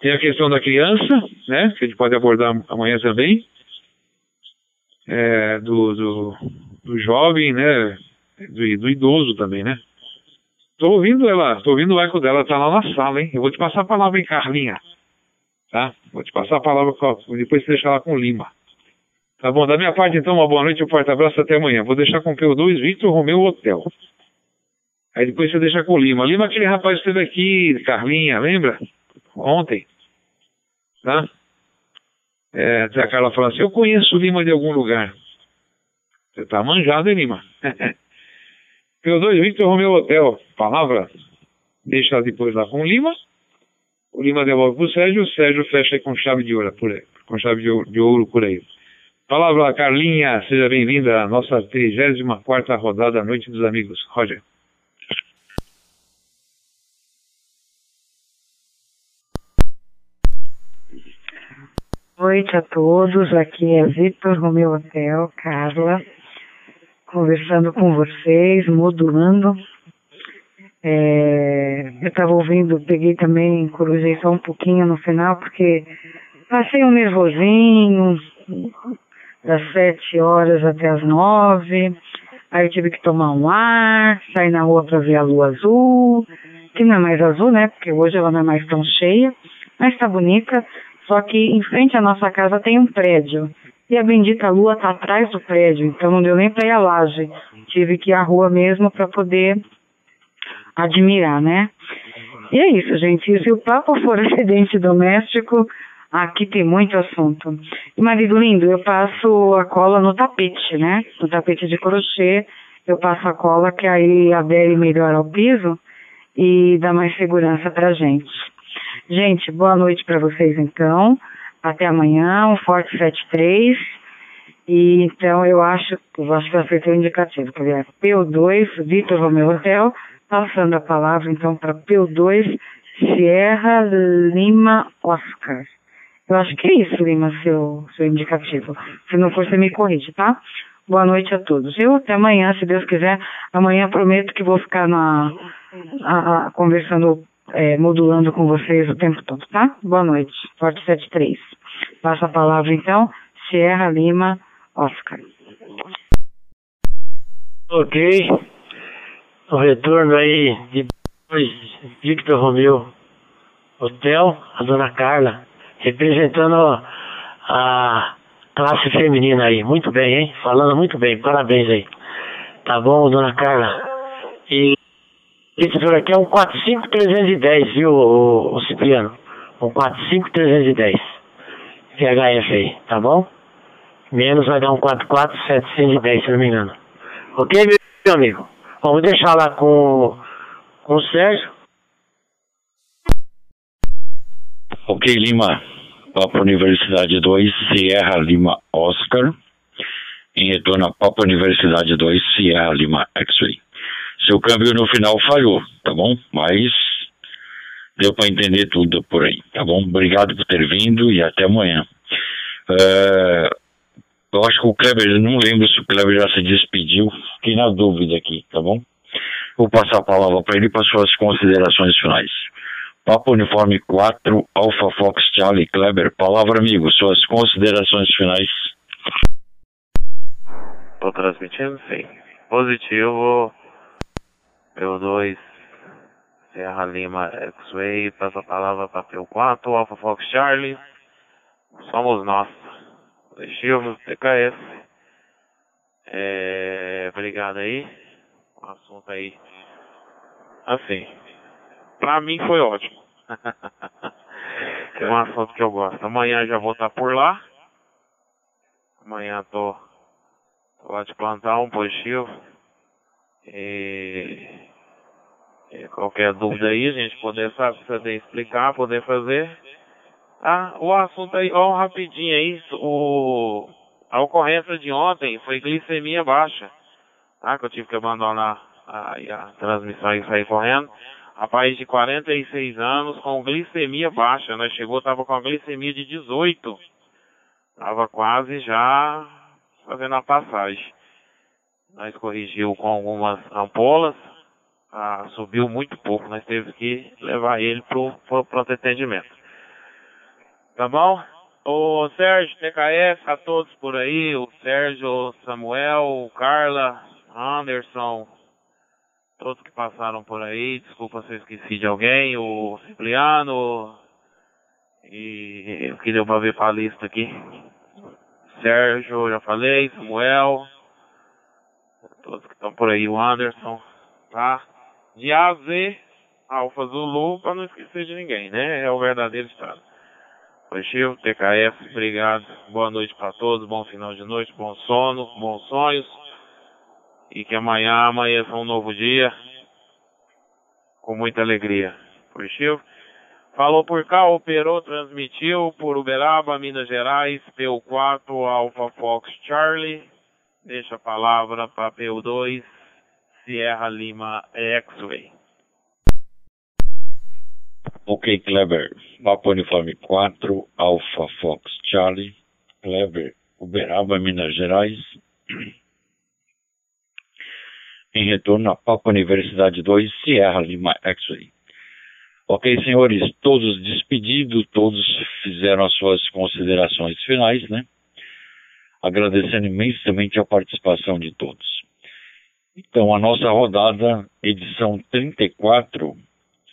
tem a questão da criança, né? Que a gente pode abordar amanhã também é, do, do, do, jovem, né? Do, do, idoso também, né? Tô ouvindo ela, tô ouvindo o eco dela, tá lá na sala, hein? Eu vou te passar a palavra, hein, Carlinha? Tá? Vou te passar a palavra, depois deixar ela com Lima. Tá bom? Da minha parte, então, uma boa noite, um forte abraço, até amanhã. Vou deixar com o P2 Victor Romeu Hotel. Aí depois você deixa com o Lima. Lima, aquele rapaz que esteve aqui, Carlinha, lembra? Ontem. Tá? É, a Carla fala assim, eu conheço Lima de algum lugar. Você tá manjado, hein, Lima? *laughs* P2 Victor Romeu Hotel. Palavra, deixa depois lá com o Lima. O Lima devolve pro Sérgio, o Sérgio fecha com chave de ouro por aí. Com chave de ouro, de ouro por aí. Palavra, Carlinha, seja bem-vinda à nossa 34 rodada da Noite dos Amigos. Roger. Boa noite a todos, aqui é Vitor Romeu Hotel, Carla, conversando com vocês, modulando. É, eu estava ouvindo, peguei também, corujei só um pouquinho no final, porque passei um nervosinho, das sete horas até as nove, aí tive que tomar um ar, sair na rua para ver a lua azul, que não é mais azul, né, porque hoje ela não é mais tão cheia, mas está bonita, só que em frente à nossa casa tem um prédio. E a bendita lua está atrás do prédio, então não deu nem para ir à laje. Tive que ir à rua mesmo para poder admirar, né? E é isso, gente. E se o papo for *laughs* acidente doméstico, aqui tem muito assunto. Marido lindo, eu passo a cola no tapete, né? No tapete de crochê, eu passo a cola que aí adere melhor ao piso e dá mais segurança pra gente. Gente, boa noite para vocês então. Até amanhã, um forte 73. E então eu acho, eu acho que eu acertei o indicativo, que é P2, Vitor Romeu Hotel, passando a palavra então para P2, Sierra Lima Oscar. Eu acho que é isso, Lima, seu, seu indicativo. Se não for, você me corrige, tá? Boa noite a todos. Eu até amanhã, se Deus quiser. Amanhã prometo que vou ficar na, a, a, conversando é, modulando com vocês o tempo todo, tá? Boa noite. Forte 73. Passa a palavra, então, Sierra Lima Oscar. Ok. O retorno aí de Victor Romeu Hotel, a dona Carla, representando a classe feminina aí. Muito bem, hein? Falando muito bem. Parabéns aí. Tá bom, dona Carla? E esse aqui é um 45310, viu, o, o Cipriano? Um 45310. VHF aí, tá bom? Menos vai dar um 44710, se não me engano. Ok, meu amigo? Vamos deixar lá com, com o Sérgio. Ok, Lima. Papa Universidade 2, Sierra Lima Oscar. Em retorno a Papa Universidade 2, Sierra Lima X-Ray. Seu câmbio no final falhou, tá bom? Mas deu para entender tudo por aí, tá bom? Obrigado por ter vindo e até amanhã. É, eu acho que o Kleber, não lembro se o Kleber já se despediu, fiquei na dúvida aqui, tá bom? Vou passar a palavra para ele para suas considerações finais. Papo Uniforme 4, Alpha Fox Charlie Kleber. Palavra, amigo, suas considerações finais. Estou transmitindo, sim. Positivo P2, Serra Lima X-Way, passa a palavra para P4, Alpha Fox Charlie. Somos nós, Coletivo TKS. É, obrigado aí. O assunto aí. Assim, pra mim foi ótimo. *laughs* é um assunto que eu gosto. Amanhã já vou estar por lá. Amanhã tô, tô lá de plantar um positivo. E, e qualquer dúvida aí, a gente poder saber, poder explicar, poder fazer. Ah, o assunto aí, ó, rapidinho aí, o, a ocorrência de ontem foi glicemia baixa, tá? Que eu tive que abandonar a, a transmissão e sair correndo. Rapaz de 46 anos com glicemia baixa, né? Chegou, tava com a glicemia de 18. Tava quase já fazendo a passagem. Nós corrigiu com algumas ampolas, ah, subiu muito pouco, nós teve que levar ele pro, pro pronto atendimento. Tá bom? O Sérgio, TKF, a todos por aí, o Sérgio, o Samuel, o Carla, Anderson, todos que passaram por aí, desculpa se eu esqueci de alguém, o Cipriano, e o que deu pra ver pra lista aqui. Sérgio, já falei, Samuel, todos que estão por aí, o Anderson, tá? De A a Z, Alfa Zulu, pra não esquecer de ninguém, né? É o verdadeiro estado. Chico, TKF, obrigado. Boa noite para todos, bom final de noite, bom sono, bons sonhos. E que amanhã amanheça um novo dia com muita alegria. Chico. Falou por cá, operou, transmitiu por Uberaba, Minas Gerais, PU4, Alpha Fox Charlie. Deixa a palavra para PU2, Sierra Lima X-Way. Ok, Kleber. Papa Uniforme 4, Alpha Fox Charlie. Kleber, Uberaba, Minas Gerais. *clears throat* Em retorno a Papa Universidade 2, Sierra Lima X-Ray. Ok, senhores, todos despedidos, todos fizeram as suas considerações finais, né? Agradecendo imensamente a participação de todos. Então, a nossa rodada, edição 34,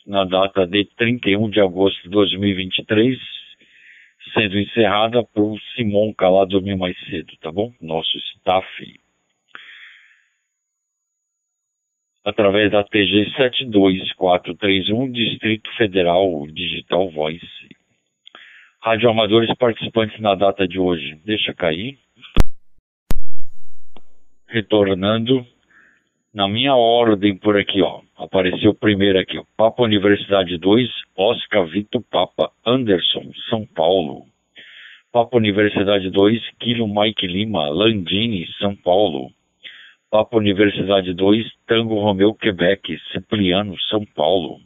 na data de 31 de agosto de 2023, sendo encerrada por Simon Calá dormir mais cedo, tá bom? Nosso staff através da TG 72431, Distrito Federal Digital Voice. Rádio Amadores participantes na data de hoje. Deixa cair. Retornando na minha ordem por aqui, ó. Apareceu primeiro aqui, ó. Papa Universidade 2, Oscar Vitor Papa Anderson, São Paulo. Papa Universidade 2, Kilo Mike Lima, Landini, São Paulo. Papa Universidade 2, Tango Romeu, Quebec, Cipriano, São Paulo.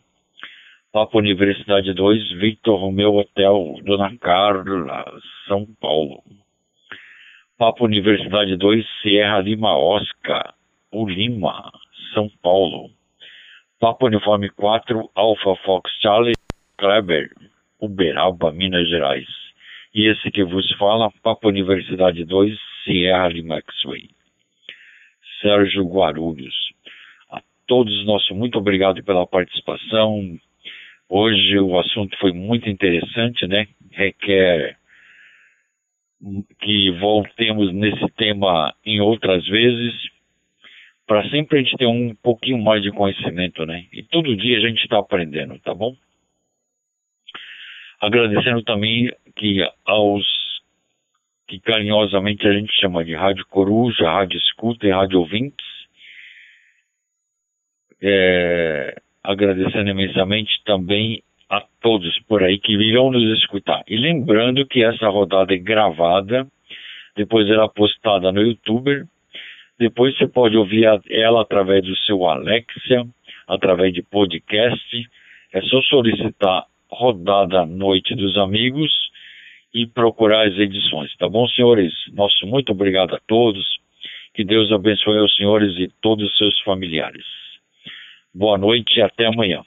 Papa Universidade 2, Victor Romeu Hotel, Dona Carla, São Paulo. Papa Universidade 2, Sierra Lima Oscar, Lima, São Paulo. Papa Uniforme 4, Alpha Fox Charlie, Kleber, Uberaba, Minas Gerais. E esse que vos fala, Papa Universidade 2, Sierra Lima X-Way. Sérgio Guarulhos. A todos nosso muito obrigado pela participação. Hoje o assunto foi muito interessante, né? Requer que voltemos nesse tema em outras vezes, para sempre a gente ter um pouquinho mais de conhecimento, né? E todo dia a gente está aprendendo, tá bom? Agradecendo também que aos que carinhosamente a gente chama de Rádio Coruja, Rádio Escuta e Rádio Ouvintes. É, agradecendo imensamente também a todos por aí que virão nos escutar. E lembrando que essa rodada é gravada, depois ela é postada no YouTube, depois você pode ouvir ela através do seu Alexia, através de podcast. É só solicitar Rodada Noite dos Amigos e procurar as edições, tá bom, senhores? Nosso muito obrigado a todos. Que Deus abençoe os senhores e todos os seus familiares. Boa noite e até amanhã.